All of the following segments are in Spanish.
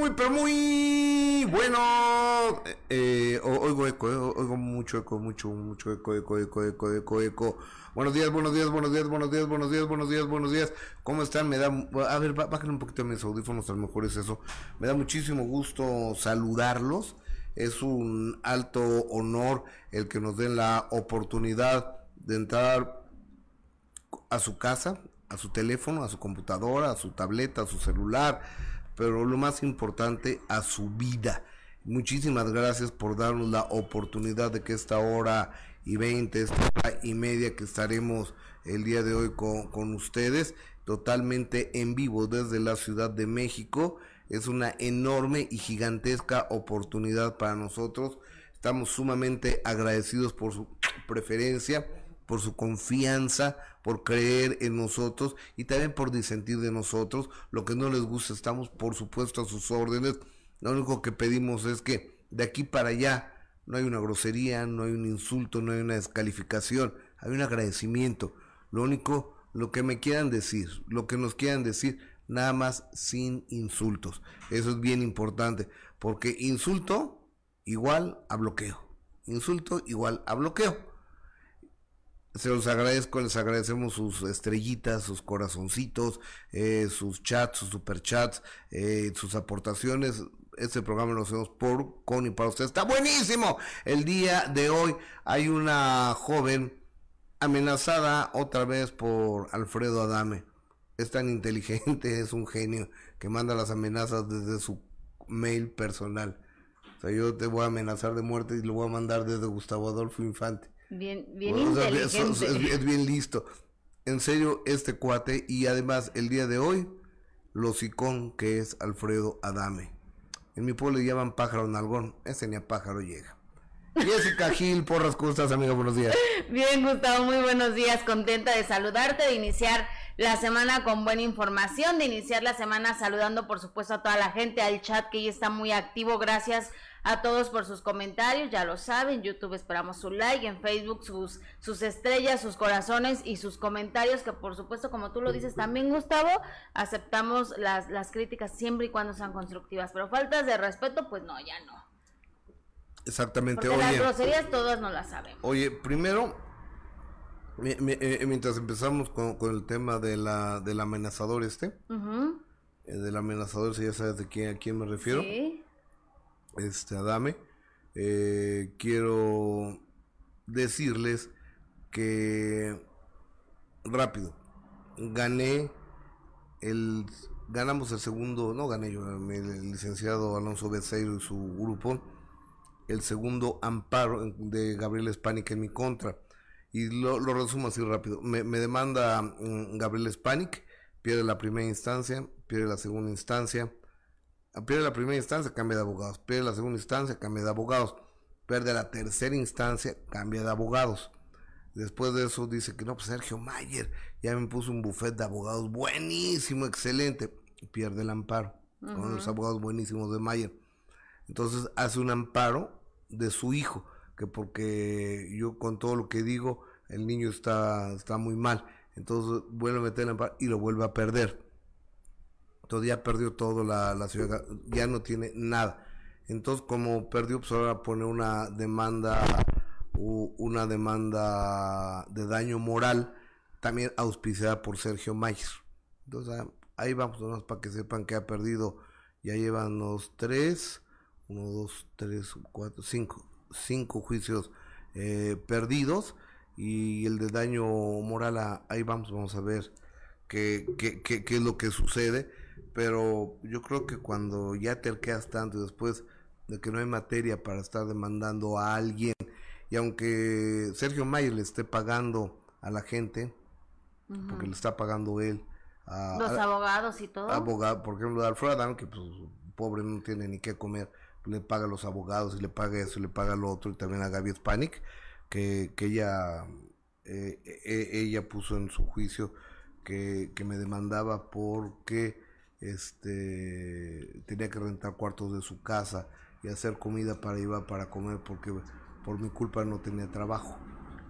muy, pero muy bueno. Eh, oigo eco, eh, oigo mucho eco, mucho, mucho eco, eco, eco, eco, eco, eco. Buenos días, buenos días, buenos días, buenos días, buenos días, buenos días, buenos días. ¿Cómo están? Me da, a ver, bájenle un poquito mis audífonos, a lo mejor es eso. Me da muchísimo gusto saludarlos. Es un alto honor el que nos den la oportunidad de entrar a su casa, a su teléfono, a su computadora, a su tableta, a su celular, pero lo más importante, a su vida. Muchísimas gracias por darnos la oportunidad de que esta hora y veinte, esta hora y media que estaremos el día de hoy con, con ustedes, totalmente en vivo desde la Ciudad de México. Es una enorme y gigantesca oportunidad para nosotros. Estamos sumamente agradecidos por su preferencia por su confianza, por creer en nosotros y también por disentir de nosotros. Lo que no les gusta, estamos por supuesto a sus órdenes. Lo único que pedimos es que de aquí para allá no hay una grosería, no hay un insulto, no hay una descalificación, hay un agradecimiento. Lo único, lo que me quieran decir, lo que nos quieran decir, nada más sin insultos. Eso es bien importante, porque insulto igual a bloqueo. Insulto igual a bloqueo. Se los agradezco, les agradecemos sus estrellitas, sus corazoncitos, eh, sus chats, sus superchats, eh, sus aportaciones. Este programa lo hacemos por, con y para ustedes. Está buenísimo. El día de hoy hay una joven amenazada otra vez por Alfredo Adame. Es tan inteligente, es un genio que manda las amenazas desde su mail personal. O sea, yo te voy a amenazar de muerte y lo voy a mandar desde Gustavo Adolfo Infante. Bien, bien inteligente. es, bien listo. En serio, este cuate y además el día de hoy, lo sicón que es Alfredo Adame. En mi pueblo le llaman pájaro nalgón, ese ni a pájaro llega. Jessica Gil, porras, ¿cómo estás, amiga? Buenos días. Bien, Gustavo, muy buenos días. Contenta de saludarte, de iniciar la semana con buena información, de iniciar la semana saludando, por supuesto, a toda la gente, al chat que ya está muy activo. Gracias a todos por sus comentarios, ya lo saben, YouTube esperamos su like, en Facebook sus, sus estrellas, sus corazones y sus comentarios, que por supuesto, como tú lo dices también, Gustavo, aceptamos las, las críticas siempre y cuando sean constructivas, pero faltas de respeto, pues no, ya no. Exactamente. Porque las groserías todas no las sabemos. Oye, primero, eh, mientras empezamos con, el tema de la, del amenazador este, eh, del amenazador, si ya sabes de quién, a quién me refiero. Sí este Adame, eh, quiero decirles que rápido gané el ganamos el segundo, no gané yo, el licenciado Alonso Becerro y su grupo, el segundo amparo de Gabriel Spanik en mi contra. Y lo, resumo así rápido. Me, me demanda mm, Gabriel Spanik, pierde la primera instancia, pierde la segunda instancia, pierde la primera instancia, cambia de abogados. Pierde la segunda instancia, cambia de abogados. Pierde la tercera instancia, cambia de abogados. Después de eso dice que no, pues Sergio Mayer ya me puso un buffet de abogados buenísimo, excelente. Pierde el amparo con los abogados buenísimos de Mayer. Entonces hace un amparo de su hijo, que porque yo con todo lo que digo, el niño está, está muy mal. Entonces vuelve a meter el amparo y lo vuelve a perder todavía perdió todo la, la ciudad, ya no tiene nada. Entonces, como perdió, pues ahora pone una demanda, una demanda de daño moral, también auspiciada por Sergio Mayer. Entonces, ahí vamos, nomás para que sepan que ha perdido, ya llevan los tres, uno, dos, tres, cuatro, cinco, cinco juicios eh, perdidos y el de daño moral, ahí vamos, vamos a ver qué, qué, qué, qué es lo que sucede pero yo creo que cuando ya te quedas tanto después de que no hay materia para estar demandando a alguien, y aunque Sergio Mayer le esté pagando a la gente, porque le está pagando él, a, los abogados y todo. Abogado, por ejemplo, Alfredo Adán, que pues pobre no tiene ni qué comer, le paga a los abogados y le paga eso y le paga lo otro, y también a Gaby Spanik, que, que ella, eh, e, ella puso en su juicio que, que me demandaba porque este tenía que rentar cuartos de su casa y hacer comida para iba para comer porque por mi culpa no tenía trabajo.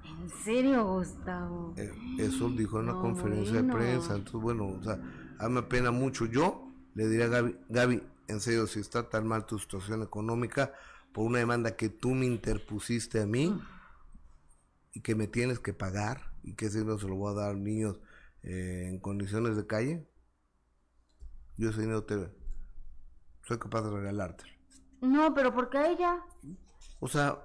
¿En serio, Gustavo? Eh, eso dijo en una conferencia de prensa. Entonces, bueno, o sea, a me pena mucho. Yo le diría a Gaby, Gaby, en serio, si está tan mal tu situación económica por una demanda que tú me interpusiste a mí y que me tienes que pagar y que ese dinero se lo voy a dar a niños eh, en condiciones de calle, yo ese dinero te, soy capaz de regalarte. No, pero ¿por qué ella? O sea,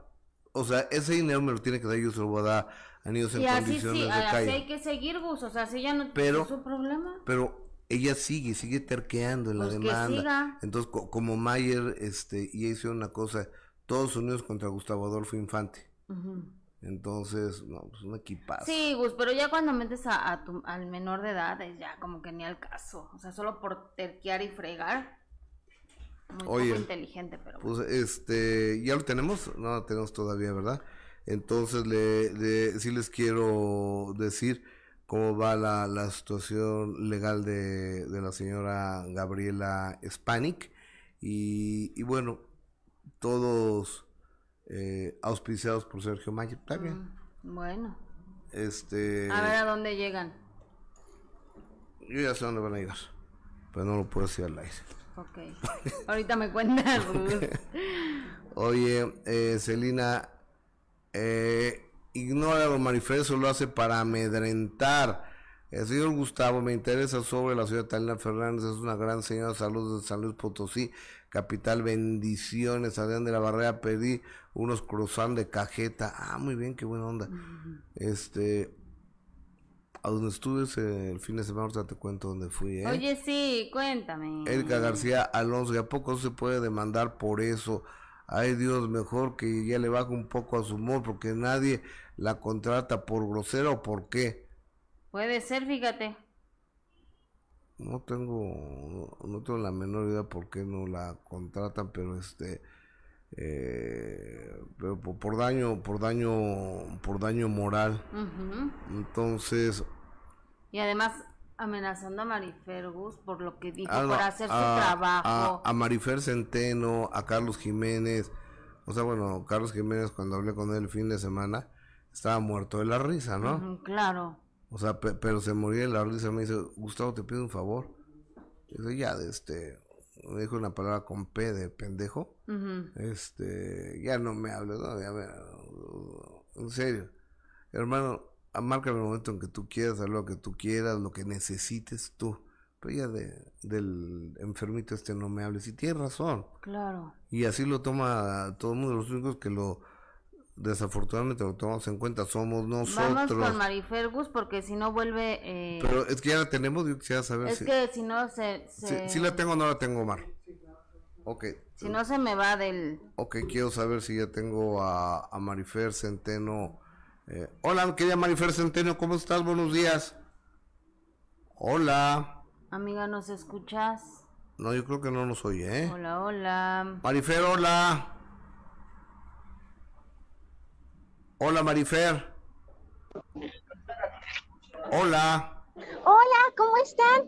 o sea, ese dinero me lo tiene que dar, yo se lo voy a dar a niños en condiciones de calle. Así hay que seguir, Gus, o sea, si ella no pero, su problema. Pero ella sigue, sigue terqueando en la pues demanda. Entonces, como Mayer, este, y hicieron una cosa, todos unidos contra Gustavo Adolfo Infante. Entonces, no, pues un equipazo. Sí, Gus, pero ya cuando metes a, a tu, al menor de edad, es ya como que ni al caso. O sea, solo por terquear y fregar. Muy Oye, inteligente, pero. Pues este, ya lo tenemos, no lo tenemos todavía, ¿verdad? Entonces, le, le, sí les quiero decir cómo va la, la situación legal de, de la señora Gabriela Spanik. Y, y bueno, todos eh, auspiciados por Sergio Mayer. Está bien. Mm, bueno. Este. A ver a dónde llegan. Yo ya sé dónde van a llegar. Pero no lo puedo decir al aire. Ok. Ahorita me cuentas, Oye, eh, Celina, eh, ignora lo manifiesto, lo hace para amedrentar. El señor Gustavo me interesa sobre la señora Talina Fernández, es una gran señora de salud de San Luis Potosí, capital, bendiciones, Adrián de la Barrera, pedí unos croissants de cajeta, ah, muy bien, qué buena onda. Este, a donde estuve el fin de semana, ahorita te cuento dónde fui, ¿eh? Oye, sí, cuéntame. Erika García Alonso, ¿y a poco se puede demandar por eso? Ay Dios, mejor que ya le baje un poco a su humor, porque nadie la contrata por grosera o por qué. Puede ser, fíjate. No tengo, no, tengo la menor idea por qué no la contratan, pero este, eh, pero por, daño, por daño, por daño moral. Entonces. Y además amenazando a Marifergus por lo que dijo para hacer su trabajo. A, Marifer Centeno, a Carlos Jiménez. O sea, bueno, Carlos Jiménez cuando hablé con él el fin de semana estaba muerto de la risa, ¿no? claro. O sea, pero se moría de la risa. Me dice, Gustavo, te pido un favor. Dice, ya, este, me dijo una palabra con P de pendejo. Este, ya no me hables, ¿no? Ya me, en serio. Hermano, marca el momento en que tú quieras, lo que tú quieras, lo que necesites tú. Pero ya de, del enfermito este no me hables. Y tienes razón. Claro. Y así lo toma todo el mundo. Los únicos que lo desafortunadamente lo tomamos en cuenta somos nosotros. Vamos con Marifergus porque si no vuelve... Eh... Pero es que ya la tenemos, yo quisiera saber es que si no se... Si, la tengo o no la tengo, Omar. Ok. Si no se me va del... Ok, quiero saber si ya tengo a, a Marifer Centeno. Eh, hola, querida Marifer Centeno, ¿cómo estás? Buenos días. Hola. Amiga, ¿nos escuchas? No, yo creo que no nos oye, ¿eh? Hola, hola. Marifer, hola. Hola Marifer. Hola. Hola, ¿cómo están?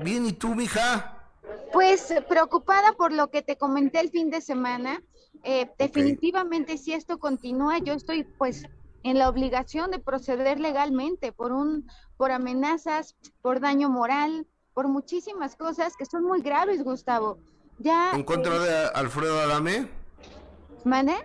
Bien, ¿y tú, mija? Pues preocupada por lo que te comenté el fin de semana. Eh, definitivamente, si esto continúa, yo estoy pues en la obligación de proceder legalmente por un, por amenazas, por daño moral, por muchísimas cosas que son muy graves, Gustavo. Ya. ¿En contra eh, de Alfredo Adame? ¿Mane?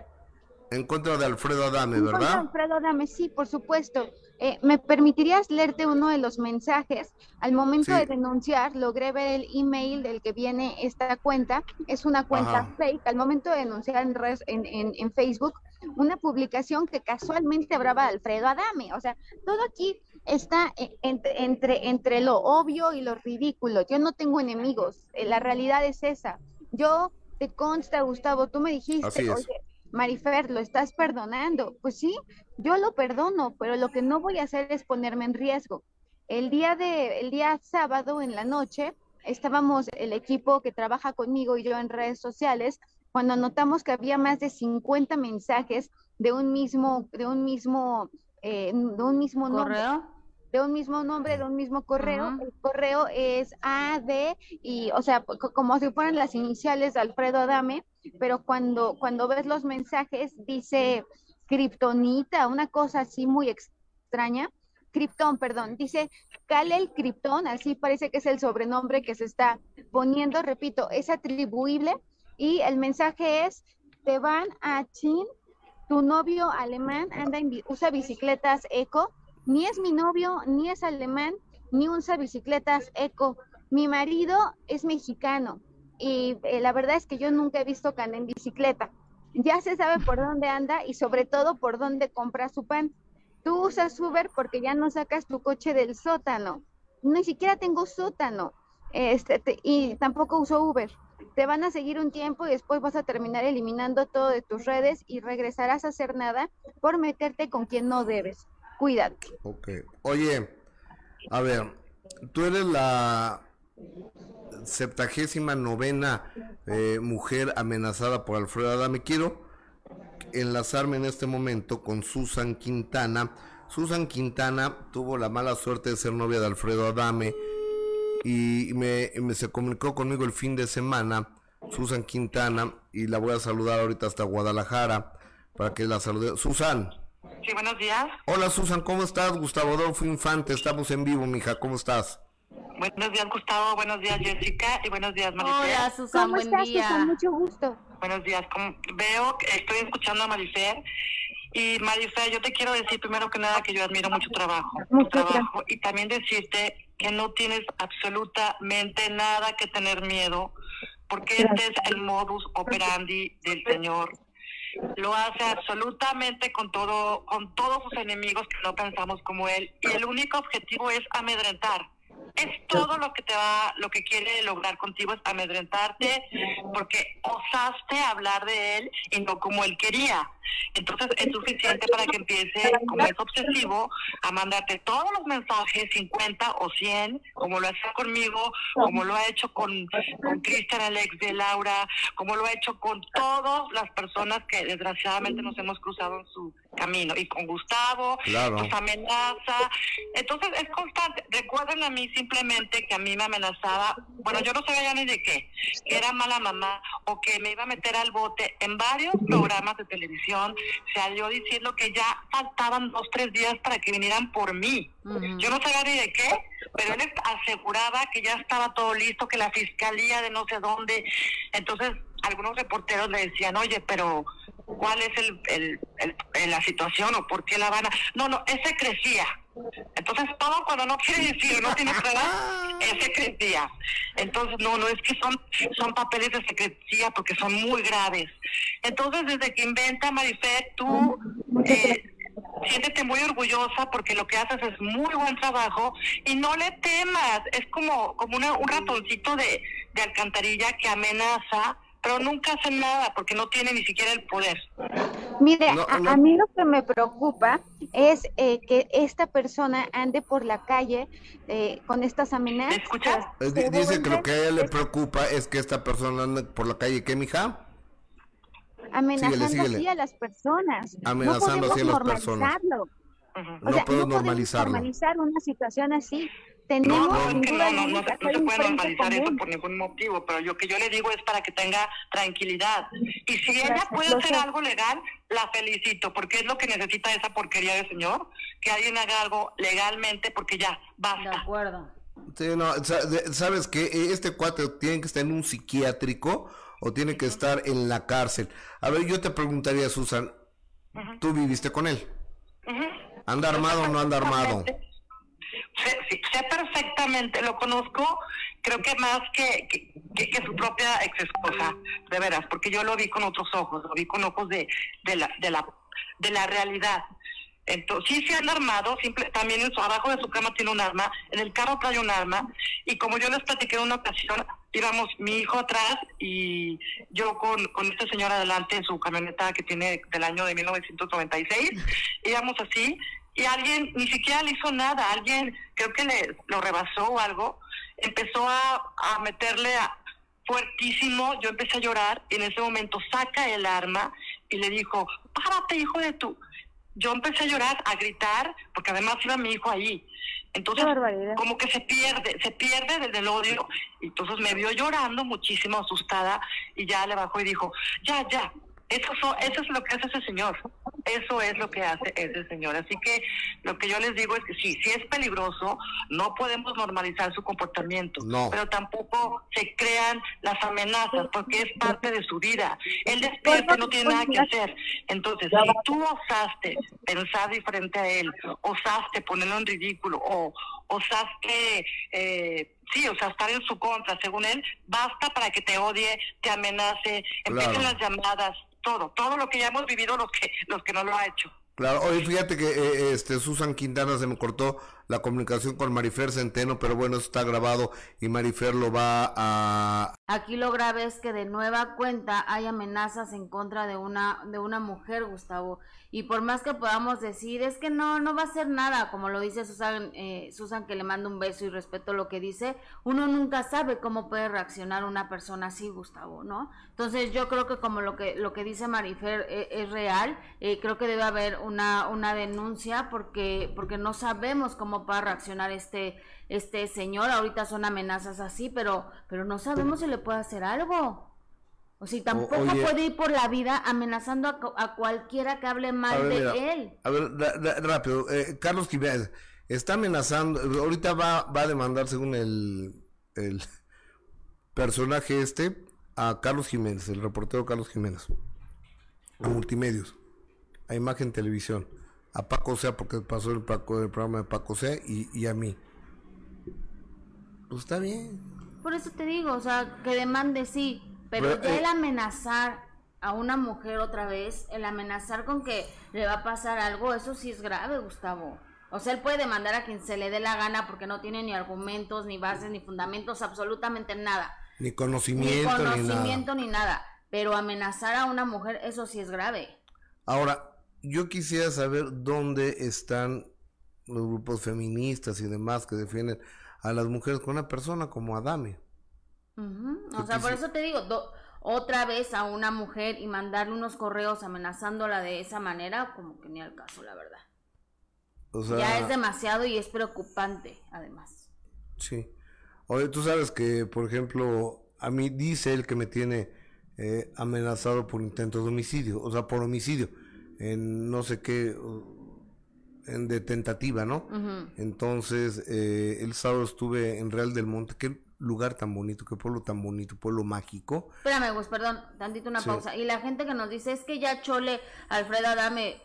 En contra de Alfredo Adame, ¿verdad? Contra Alfredo Adame, sí, por supuesto. Eh, ¿Me permitirías leerte uno de los mensajes? Al momento de denunciar, logré ver el email del que viene esta cuenta. Es una cuenta fake. Al momento de denunciar en, en, en, Facebook, una publicación que casualmente hablaba de Alfredo Adame. O sea, todo aquí está eh, entre, entre, entre lo obvio y lo ridículo. Yo no tengo enemigos. Eh, la realidad es esa. Yo te consta, Gustavo, tú me dijiste, oye, Marifer, ¿lo estás perdonando? Pues sí, yo lo perdono, pero lo que no voy a hacer es ponerme en riesgo. El día de, el día sábado en la noche, estábamos el equipo que trabaja conmigo y yo en redes sociales, cuando notamos que había más de 50 mensajes de un mismo, de un mismo, eh, de un mismo ¿Correo? de un mismo nombre, de un mismo correo. El correo es AD y, o sea, como si fueran las iniciales de Alfredo Adame, pero cuando, cuando ves los mensajes dice kriptonita, una cosa así muy extraña. Krypton, perdón, dice Kalel Krypton, así parece que es el sobrenombre que se está poniendo, repito, es atribuible y el mensaje es, te van a Chin, tu novio alemán anda usa bicicletas eco, ni es mi novio, ni es alemán, ni usa bicicletas eco. Mi marido es mexicano y eh, la verdad es que yo nunca he visto ande en bicicleta. Ya se sabe por dónde anda y sobre todo por dónde compra su pan. Tú usas Uber porque ya no sacas tu coche del sótano. Ni siquiera tengo sótano. Este, y tampoco uso Uber. Te van a seguir un tiempo y después vas a terminar eliminando todo de tus redes y regresarás a hacer nada por meterte con quien no debes. Cuídate. Ok. Oye, a ver, tú eres la septagésima novena eh, mujer amenazada por Alfredo Adame. Quiero enlazarme en este momento con Susan Quintana. Susan Quintana tuvo la mala suerte de ser novia de Alfredo Adame y me, se comunicó conmigo el fin de semana. Susan Quintana y la voy a saludar ahorita hasta Guadalajara para que la salude. Susan. Sí, buenos días. Hola Susan, ¿cómo estás? Gustavo Adolfo Infante, estamos en vivo, mija, ¿cómo estás? Buenos días, Gustavo. Buenos días, Jessica. Y buenos días, Maricel. Hola, Susana. ¿Cómo buen estás, día. Mucho gusto. Buenos días. veo, estoy escuchando a Marifer. Y Marifer, yo te quiero decir primero que nada que yo admiro mucho trabajo. tu trabajo. Y también decirte que no tienes absolutamente nada que tener miedo, porque este es el modus operandi del Señor. Lo hace absolutamente con todo, con todos sus enemigos que no pensamos como él. Y el único objetivo es amedrentar es todo lo que te va, lo que quiere lograr contigo es amedrentarte porque osaste hablar de él y no como él quería. Entonces es suficiente para que empiece, como es obsesivo, a mandarte todos los mensajes, 50 o 100, como lo hace conmigo, como lo ha hecho con, con Cristian, Alex de Laura, como lo ha hecho con todas las personas que desgraciadamente nos hemos cruzado en su camino. Y con Gustavo, claro. nos amenaza. Entonces es constante. Recuerden a mí simplemente que a mí me amenazaba, bueno, yo no sabía ya ni de qué, que era mala mamá o que me iba a meter al bote en varios programas de televisión. Salió diciendo que ya faltaban dos, tres días para que vinieran por mí. Yo no sabía ni de qué, pero él aseguraba que ya estaba todo listo, que la fiscalía de no sé dónde. Entonces, algunos reporteros le decían, oye, pero cuál es el, el, la situación o por qué la van a... No, no, ese crecía. Entonces todo cuando no quiere decir no tiene pruebas, ese crecía. Entonces no, no es que son, son papeles de secrecía porque son muy graves. Entonces desde que inventa Marifé, tú eh, siéntete muy orgullosa porque lo que haces es muy buen trabajo y no le temas. Es como, como un ratoncito de, de alcantarilla que amenaza pero nunca hacen nada porque no tiene ni siquiera el poder. Mire, A, mí lo que me preocupa es eh, que esta persona ande por la calle eh, con estas amenazas. ¿Escuchas? Dice que lo que a ella le preocupa es que esta persona ande por la calle, ¿qué, mija? Amenazando así a las personas. Amenazando así a las personas. No podemos normalizar una situación así. Tenemos no, no, no, no, se, puede normalizar eso por ningún motivo, pero yo que yo le digo es para que tenga tranquilidad. Y si ella puede hacer algo legal, la felicito, porque es lo que necesita esa porquería de señor, que alguien haga algo legalmente, porque ya, basta. De acuerdo. Sí, no, sabes que este cuate tiene que estar en un psiquiátrico o tiene que estar en la cárcel. A ver, yo te preguntaría, Susan, ¿tú viviste con él? ¿Anda armado o no anda armado? Sé, perfectamente, lo conozco, creo que más que, que, su propia ex esposa, de veras, porque yo lo vi con otros ojos, lo vi con ojos de, de, la, de, la, de la realidad. Entonces, sí se han armado, simple, también en su, abajo de su cama tiene un arma, en el carro trae un arma, y como yo les platiqué en una ocasión, íbamos mi hijo atrás y yo con, con este señor adelante en su camioneta que tiene del año de 1996, íbamos así, y alguien ni siquiera le hizo nada, alguien creo que le lo rebasó o algo, empezó a, a meterle a, fuertísimo, yo empecé a llorar y en ese momento saca el arma y le dijo, párate hijo de tu... Yo empecé a llorar, a gritar, porque además iba mi hijo ahí. Entonces, como que se pierde, se pierde desde el odio. Y entonces me vio llorando muchísimo, asustada, y ya le bajó y dijo, ya, ya, Eso, eso es lo que hace ese señor. Eso es lo que hace ese señor. Así que lo que yo les digo es que sí, si es peligroso, no podemos normalizar su comportamiento. Pero tampoco se crean las amenazas porque es parte de su vida. Él despierta no tiene nada que hacer. Entonces, si tú osaste pensar diferente a él, osaste ponerlo en ridículo o osaste... Eh, sí, o sea, estar en su contra, según él, basta para que te odie, te amenace, empiecen las llamadas, todo, todo lo que ya hemos vivido los que, los que no lo ha hecho. Claro, oye, fíjate que eh, este Susan Quintana se me cortó la comunicación con Marifer Centeno, pero bueno, eso está grabado y Marifer lo va a... Aquí lo grave es que de nueva cuenta hay amenazas en contra de una, de una mujer, Gustavo. Y por más que podamos decir, es que no, no va a ser nada, como lo dice Susan, eh, Susan que le mando un beso y respeto lo que dice, uno nunca sabe cómo puede reaccionar una persona así, Gustavo, ¿no? Entonces yo creo que como lo que, lo que dice Marifer eh, es real, eh, creo que debe haber una, una denuncia porque, porque no sabemos cómo va a reaccionar este, este señor, ahorita son amenazas así, pero, pero no sabemos si le puede hacer algo. O si tampoco puede ir por la vida amenazando a, cualquiera que hable mal de él. A ver, rápido. Eh, Carlos Jiménez está amenazando. Ahorita va, va a demandar, según el, el personaje este, a Carlos Jiménez, el reportero Carlos Jiménez. A Multimedios. A Imagen Televisión. A Paco Sea, porque pasó el, Paco, el programa de Paco Sea, y, y a mí. Pues está bien. Por eso te digo, o sea, que demande sí pero, el eh, amenazar a una mujer otra vez, el amenazar con que le va a pasar algo, eso sí es grave, Gustavo. O sea, él puede demandar a quien se le dé la gana porque no tiene ni argumentos, ni bases, ni fundamentos, absolutamente nada. Ni conocimiento, ni, conocimiento, ni nada. Pero amenazar a una mujer, eso sí es grave. Ahora, yo quisiera saber dónde están los grupos feministas y demás que defienden a las mujeres con una persona como Adame. O sea, por eso te digo, otra vez a una mujer y mandarle unos correos amenazándola de esa manera, como que ni al caso, la verdad. ya es demasiado y es preocupante, además. Sí. Oye, tú sabes que, por ejemplo, a mí dice él que me tiene eh, amenazado por intento de homicidio, o sea, por homicidio, en no sé qué, en de tentativa, ¿no? Entonces, eh, el sábado estuve en Real del Monte, que lugar tan bonito, qué pueblo tan bonito, pueblo mágico. Espérame, pues, perdón, tantito una pausa. Y la gente que nos dice, es que ya Chole, Alfredo Adame,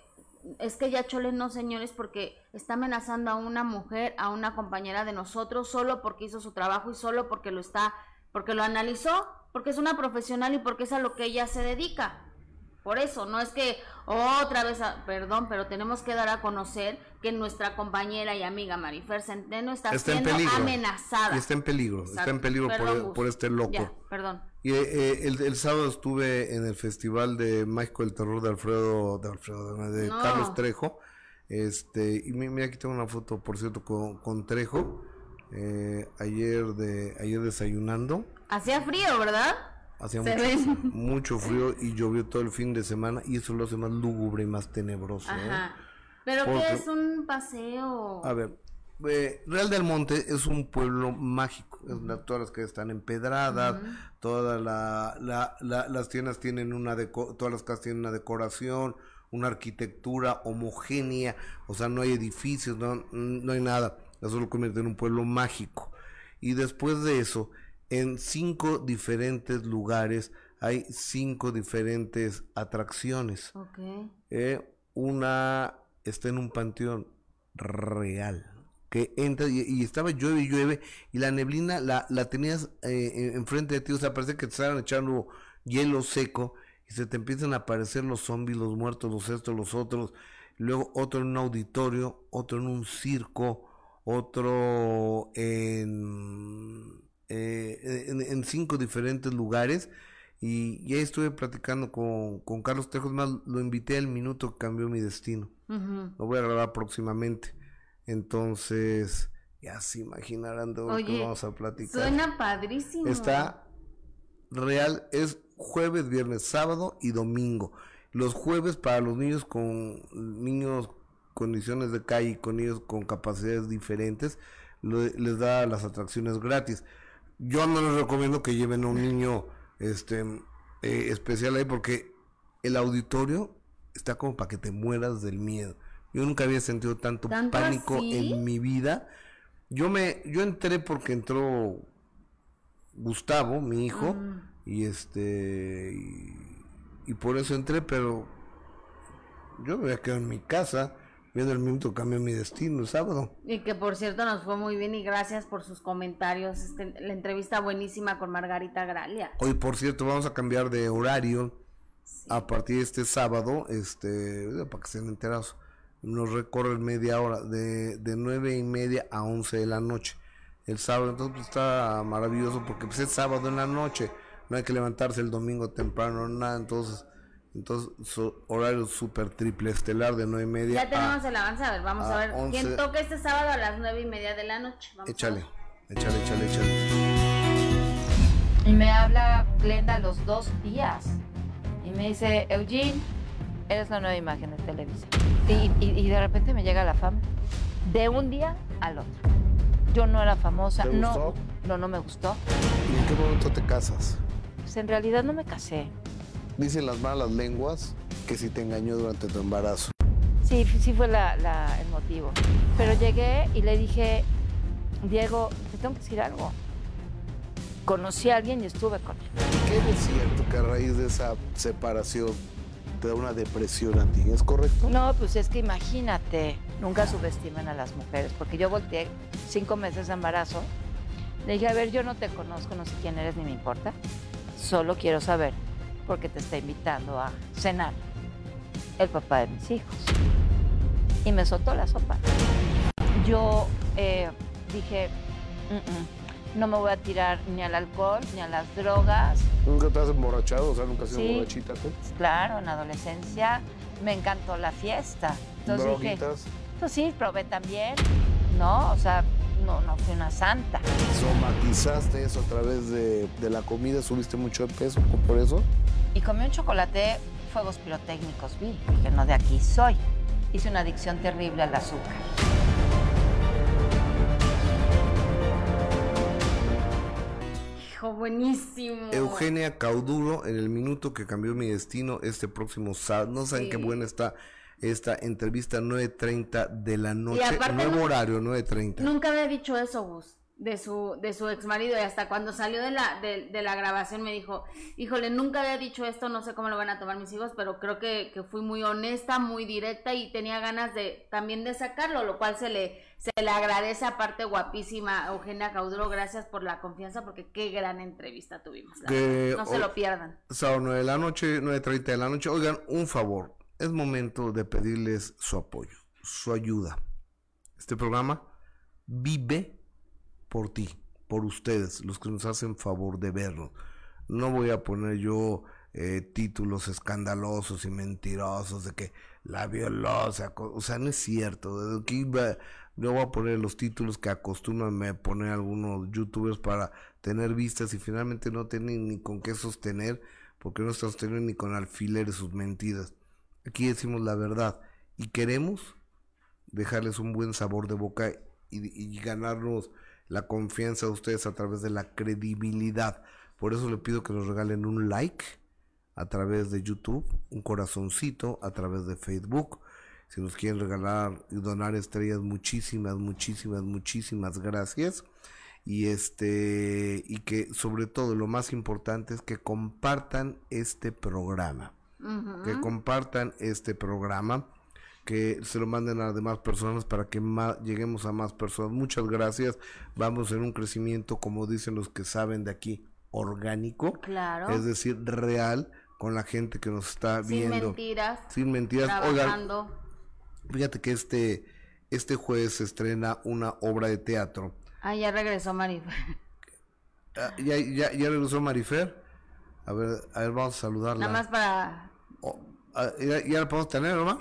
es que ya Chole no, señores, porque está amenazando a una mujer, a una compañera de nosotros, solo porque hizo su trabajo y solo porque lo está, porque lo analizó, porque es una profesional y porque es a lo que ella se dedica. Por eso, no es que otra vez, perdón, pero tenemos que dar a conocer que nuestra compañera y amiga Marifer Centeno está, siendo amenazada. está en peligro, está en peligro por, este loco. perdón. Y eh, eh, el, sábado estuve en el festival de Mágico del Terror de Alfredo, de Alfredo, de Carlos Trejo. Este, y mira aquí tengo una foto, por cierto, con, Trejo. Eh, ayer de ayer desayunando. Hacía frío, ¿verdad? Hacía mucho, frío y llovió todo el fin de semana y eso lo hace más lúgubre y más tenebroso. ¿eh? ¿Pero qué es un paseo? A ver, eh, Real del Monte es un pueblo mágico. todas las que están empedradas, todas la, las tiendas tienen una todas las casas tienen una decoración, una arquitectura homogénea, o sea, no hay edificios, no, no hay nada. Eso lo convierte en un pueblo mágico. Y después de eso, en cinco diferentes lugares hay cinco diferentes atracciones. Eh, una está en un panteón real que entra y, estaba llueve y llueve y la neblina la, la tenías eh, enfrente de ti, o sea, parece que te estaban echando hielo seco y se te empiezan a aparecer los zombies, los muertos, los estos, los otros, luego otro en un auditorio, otro en un circo, otro en eh, en, cinco diferentes lugares. Y ya estuve platicando con, con Carlos Tejos, más lo invité al minuto que cambió mi destino. Lo voy a grabar próximamente. Entonces, ya se imaginarán de lo que vamos a platicar. Suena padrísimo. Está real, es jueves, viernes, sábado y domingo. Los jueves para los niños con niños condiciones de calle y con niños con capacidades diferentes, les da las atracciones gratis. Yo no les recomiendo que lleven a un niño este eh, especial ahí porque el auditorio está como para que te mueras del miedo. Yo nunca había sentido tanto, pánico en mi vida. Yo me, yo entré porque entró Gustavo, mi hijo, mm. y este, y, por eso entré, pero yo me voy a quedar en mi casa viendo el minuto que cambió mi destino el sábado. Y que por cierto nos fue muy bien y gracias por sus comentarios. Este, la entrevista buenísima con Margarita Gralia. Hoy por cierto vamos a cambiar de horario a partir de este sábado, este, para que estén enterados nos recorre media hora, de, de nueve y media a 11 de la noche. El sábado, entonces pues, está maravilloso porque pues, es sábado en la noche, no hay que levantarse el domingo temprano, nada, entonces, entonces horario súper triple estelar de nueve y media. Ya tenemos el avance, a ver, vamos a, ver quién toca este sábado a las nueve y media de la noche. échale, échale, échale, échale. Y me habla Glenda los dos días y me dice, Eugene, eres la nueva imagen de Televisa. Y, de repente me llega la fama. De un día al otro. Yo no era famosa. ¿Te no, gustó? no, no me gustó. ¿Y en qué momento te casas? Pues en realidad no me casé. Dicen las malas lenguas que si te engañó durante tu embarazo. Sí, sí fue el motivo. Pero llegué y le dije, Diego, te tengo que decir algo. Conocí a alguien y estuve con él. ¿Qué es cierto que a raíz de esa separación te da una depresión a ti, ¿es correcto? No, pues es que imagínate, nunca subestimen a las mujeres, porque yo volteé cinco meses de embarazo, le dije, a ver, yo no te conozco, no sé quién eres ni me importa, solo quiero saber porque te está invitando a cenar el papá de mis hijos. Y me soltó la sopa. Yo eh, dije, no me voy a tirar ni al alcohol, ni a las drogas. ¿Nunca te has emborrachado? O sea, nunca has sido borrachita tú. Claro, en adolescencia me encantó la fiesta. Entonces dije, pues sí, probé también, ¿no? O sea, no, no fui una santa. ¿Somatizaste eso a través de, de la comida? ¿Subiste mucho de peso por eso? Y comí un chocolate, fuegos pirotécnicos vi. Dije, no, de aquí soy. Hice una adicción terrible al azúcar. buenísimo. Eugenia Cauduro, en el minuto que cambió mi destino, este próximo sábado. No saben qué buena está esta entrevista 9.30 de la noche. Nuevo horario, 9.30. Nunca había dicho eso, Gus de su, de su ex marido y hasta cuando salió de la, de, la grabación me dijo, híjole, nunca había dicho esto, no sé cómo lo van a tomar mis hijos, pero creo que, que fui muy honesta, muy directa y tenía ganas de también de sacarlo, lo cual se le, se le agradece aparte guapísima Eugenia Cauduro, gracias por la confianza porque qué gran entrevista tuvimos. no se lo pierdan. Sábado 9 de la noche, 9.30 de la noche, oigan, un favor, es momento de pedirles su apoyo, su ayuda. Este programa vive por ti, por ustedes, los que nos hacen favor de verlo. No voy a poner yo eh, títulos escandalosos y mentirosos de que la violó, o sea, no es cierto. Aquí yo voy a poner los títulos que acostumbran a poner algunos youtubers para tener vistas y finalmente no tienen ni con qué sostener, porque no están sosteniendo ni con alfileres sus mentiras. Aquí decimos la verdad y queremos dejarles un buen sabor de boca y, ganarnos la confianza de ustedes a través de la credibilidad. Por eso le pido que nos regalen un like a través de YouTube, un corazoncito a través de Facebook. Si nos quieren regalar y donar estrellas, muchísimas, muchísimas, muchísimas gracias. Y este, y que sobre todo lo más importante es que compartan este programa. Que compartan este programa que se lo manden a demás personas para que lleguemos a más personas. Muchas gracias. Vamos en un crecimiento, como dicen los que saben de aquí, orgánico. Claro. Es decir, real con la gente que nos está viendo. Sin mentiras. Sin mentiras. Oigan, fíjate que este, este jueves se estrena una obra de teatro. Ah, ya regresó Marifer. Ah, ¿Ya, ya, ya regresó Marifer? A ver, a ver, vamos a saludarla. Nada más para... Ah, ¿ya, ¿Ya la podemos tener, Omar?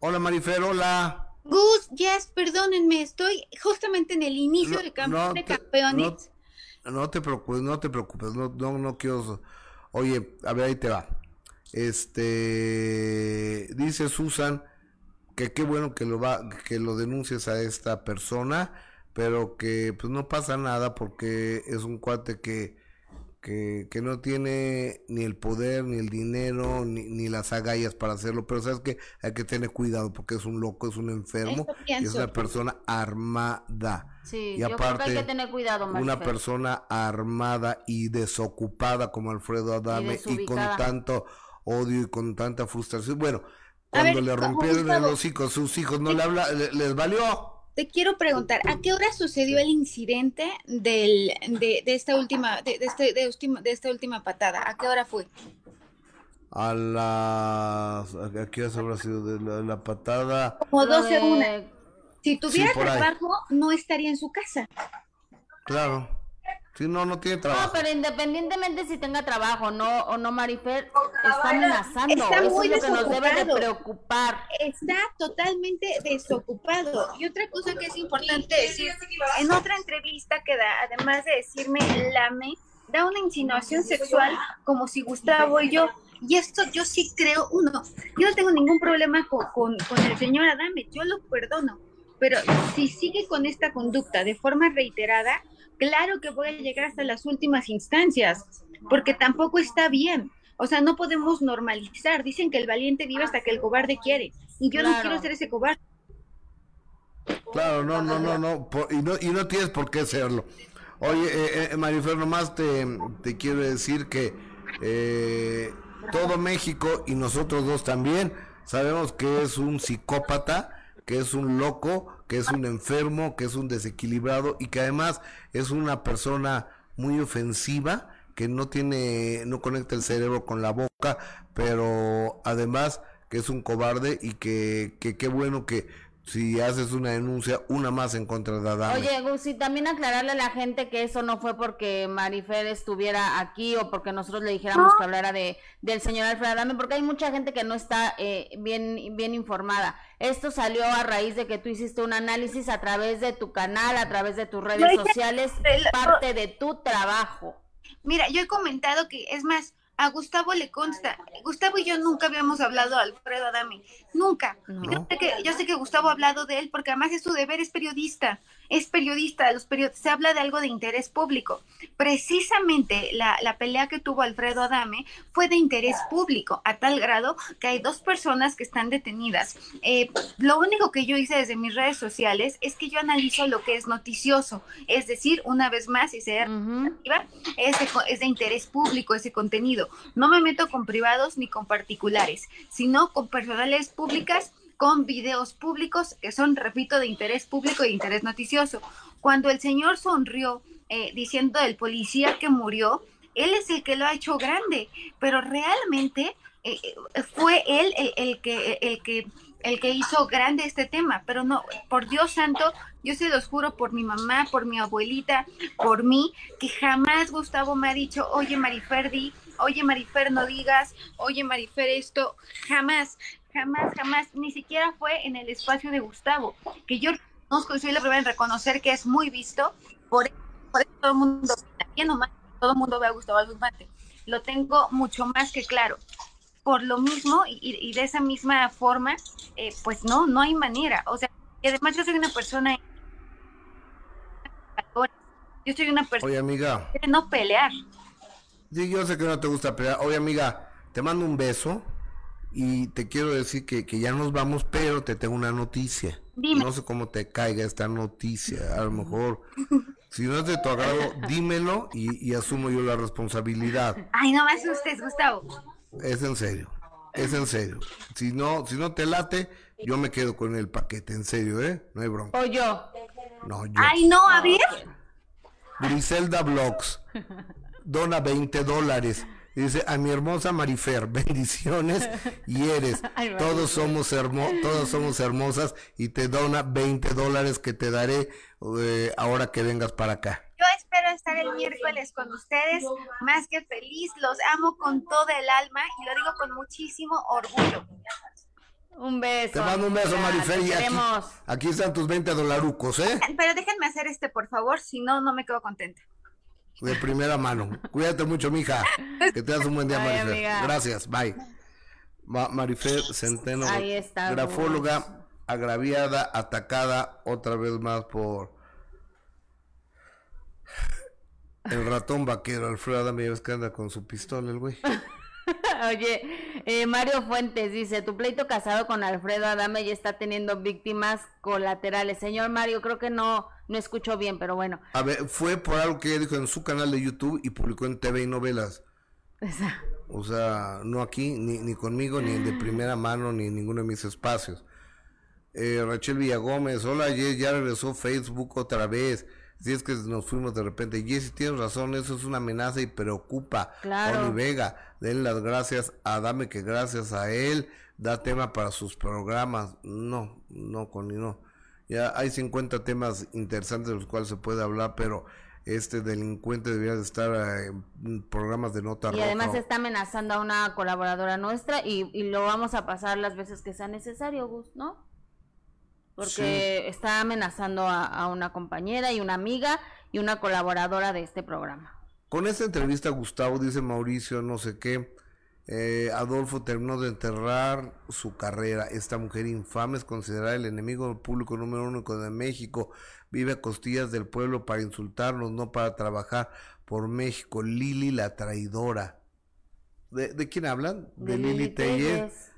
Hola Marifer, hola. Gus, yes, perdónenme, estoy justamente en el inicio del campeón de campeones. No, te preocupes, no te preocupes, no, no, no quiero. Oye, a ver, ahí te va. Este dice Susan que qué bueno que lo va, que lo denuncies a esta persona, pero que pues no pasa nada porque es un cuate que que, que, no tiene ni el poder, ni el dinero, ni, ni, las agallas para hacerlo, pero sabes que hay que tener cuidado porque es un loco, es un enfermo, es una persona armada. Sí, y aparte, hay que tener cuidado, una persona armada y desocupada como Alfredo Adame y, con tanto odio y con tanta frustración. Bueno, cuando le rompieron el hocico sus hijos, no le habla, les valió te quiero preguntar, ¿a qué hora sucedió el incidente del, de, de esta última, de, de, este, de, esta última patada? ¿A qué hora fue? A las... ¿A qué hora habrá sido de la, patada? Como 12 una. Si tuviera trabajo, no estaría en su casa. Claro. Sí, no, no tiene trabajo. No, pero independientemente si tenga trabajo no, o no, Marifer, está amenazando. Está muy Eso es lo que nos debe de preocupar. Está totalmente desocupado. Y otra cosa que es importante decir, en otra entrevista que da, además de decirme lame, da una insinuación sexual como si Gustavo y yo. Y esto yo sí creo, uno, yo no tengo ningún problema con, con, con el señor Adame, yo lo perdono. Pero si sigue con esta conducta de forma reiterada, claro que voy a llegar hasta las últimas instancias, porque tampoco está bien. O sea, no podemos normalizar. Dicen que el valiente vive hasta que el cobarde quiere. Y yo no quiero ser ese cobarde. Claro, no, no, no, no. y, no y no tienes por qué serlo. Oye, eh, eh, Marifer, nomás te, te quiero decir que eh, todo México y nosotros dos también sabemos que es un psicópata que es un loco, que es un enfermo, que es un desequilibrado y que además es una persona muy ofensiva, que no tiene, no conecta el cerebro con la boca, pero además que es un cobarde y que qué bueno que si haces una denuncia, una más en contra de Adame. Oye, Gusi, también aclararle a la gente que eso no fue porque Marifer estuviera aquí o porque nosotros le dijéramos que hablara de, del señor Alfredo Adame, porque hay mucha gente que no está eh, bien, bien informada. Esto salió a raíz de que tú hiciste un análisis a través de tu canal, a través de tus redes sociales, parte de tu trabajo. Mira, yo he comentado que, es más, a Gustavo le consta. Gustavo y yo nunca habíamos hablado de Alfredo Adame. Nunca. Yo, sé que, yo sé que Gustavo ha hablado de él porque además es su deber, es periodista es periodista, los se habla de algo de interés público. Precisamente la, pelea que tuvo Alfredo Adame fue de interés público, a tal grado que hay dos personas que están detenidas. Eh, lo único que yo hice desde mis redes sociales es que yo analizo lo que es noticioso, es decir, una vez más, y ser es, de, es de interés público ese contenido. No me meto con privados ni con particulares, sino con personales públicas con videos públicos que son, repito, de interés público de interés noticioso. Cuando el señor sonrió eh, diciendo del policía que murió, él es el que lo ha hecho grande, pero realmente eh, eh, fue él el, que, el, que, el que hizo grande este tema, pero no, por Dios santo, yo se los juro por mi mamá, por mi abuelita, por mí, que jamás Gustavo me ha dicho, oye Mariferdi, oye Marifer no digas, oye Marifer esto, jamás jamás, jamás, ni siquiera fue en el espacio de Gustavo, que yo conozco y soy la primera en reconocer que es muy visto, por, por eso todo el mundo, todo el mundo ve a Gustavo Alfumate. Lo tengo mucho más que claro. Por lo mismo y, de esa misma forma, eh, pues no, no hay manera. O sea, y además yo soy una persona yo soy una persona Oye, amiga. que no pelear. Sí, yo sé que no te gusta pelear. Oye, amiga, te mando un beso. Y te quiero decir que, que, ya nos vamos, pero te tengo una noticia. No sé cómo te caiga esta noticia. A lo mejor, si no es de tu agrado, dímelo y, y asumo yo la responsabilidad. Ay, no me asustes, Gustavo. Es en serio, es en serio. Si no, si no te late, yo me quedo con el paquete, en serio, ¿eh? No hay bronca. O yo. No, yo. Ay, no, a ver. Griselda Blogs dona 20 dólares. Dice, a mi hermosa Marifer, bendiciones y eres. todos somos hermo todos somos hermosas y te dona 20 dólares que te daré eh, ahora que vengas para acá. Yo espero estar el miércoles con ustedes, más que feliz, los amo con todo el alma y lo digo con muchísimo orgullo. Un beso. Te mando un beso, Marifer. Y aquí, aquí, están tus 20 dolarucos, ¿eh? Pero déjenme hacer este, por favor, si no, no me quedo contenta de primera mano. Cuídate mucho, mija. Que tengas un buen día, Marifer. Gracias, bye. Marifer Centeno, grafóloga, agraviada, atacada otra vez más por El ratón vaquero, Alfredo Adame, ves que anda con su pistola el güey. Oye, eh, Mario Fuentes dice, tu pleito casado con Alfredo Adame ya está teniendo víctimas colaterales. Señor Mario, creo que no, no escuchó bien, pero bueno. A ver, fue por algo que ella dijo en su canal de YouTube y publicó en TV y novelas. O sea, no aquí, ni, ni conmigo, ni de primera mano, ni en ninguno de mis espacios. Eh, Rachel Villagómez, hola, ya regresó Facebook otra vez. Si es que nos fuimos de repente. Jessy, tienes razón, eso es una amenaza y preocupa. Claro. Vega, den las gracias a Dame, que gracias a él da tema para sus programas. No, no, Connie, no. Ya hay 50 temas interesantes de los cuales se puede hablar, pero este delincuente debería de estar eh, en programas de nota y además está amenazando a una colaboradora nuestra y, y, lo vamos a pasar las veces que sea necesario, Gus, ¿no? Porque está amenazando a, una compañera y una amiga y una colaboradora de este programa. Con esta entrevista, Gustavo, dice Mauricio, no sé qué, eh, Adolfo terminó de enterrar su carrera. Esta mujer infame es considerada el enemigo público número uno de México. Vive a costillas del pueblo para insultarnos, no para trabajar por México. Lili la traidora. ¿De, quién hablan? De, Lili Telles.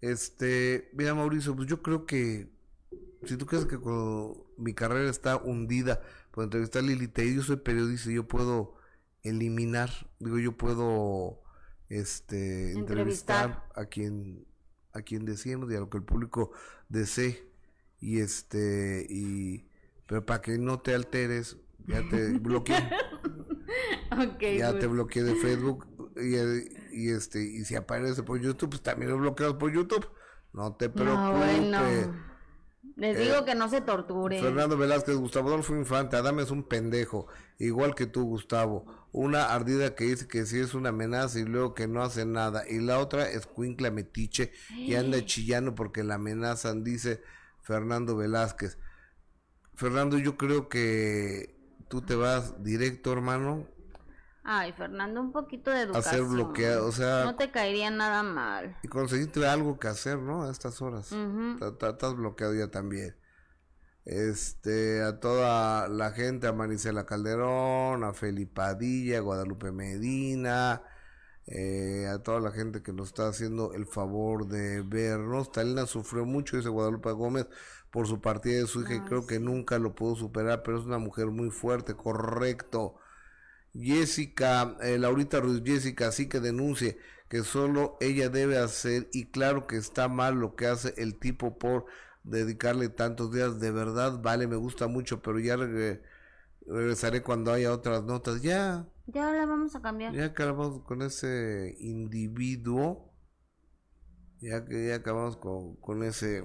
Este, mira Mauricio, pues yo creo que si tú crees que cuando mi carrera está hundida por entrevistar a Lili yo soy periodista y yo puedo eliminar, digo, yo puedo este entrevistar, a quien a quien deseemos y a lo que el público desee. Y este y pero para que no te alteres ya te bloqueé. Ya te bloqueé de Facebook y, este y si aparece por YouTube pues también lo bloqueas por YouTube no te preocupes les digo eh, que no se torture. Fernando Velázquez, Gustavo Adolfo Infante, Adame es un pendejo, igual que tú, Gustavo. Una ardida que dice que sí es una amenaza y luego que no hace nada. Y la otra es Cuincla Metiche y anda chillando porque la amenazan, dice Fernando Velázquez. Fernando, yo creo que tú te vas directo, hermano, Ay, Fernando, un poquito de educación. Hacer bloqueado, o sea... No te caería nada mal. Y conseguiste algo que hacer, ¿no? A estas horas. Estás bloqueado ya también. Este, a toda la gente, a Marisela Calderón, a Felipadilla, a Guadalupe Medina, eh, a toda la gente que nos está haciendo el favor de vernos. Talina sufrió mucho, dice Guadalupe Gómez, por su partida de su hija y creo que nunca lo pudo superar, pero es una mujer muy fuerte, correcto. Jessica, eh, Laurita Ruiz Jessica, sí que denuncie que solo ella debe hacer y claro que está mal lo que hace el tipo por dedicarle tantos días, de verdad, vale, me gusta mucho, pero ya regresaré cuando haya otras notas, ya. Ya la vamos a cambiar. Ya acabamos con ese individuo, ya que ya acabamos con, con ese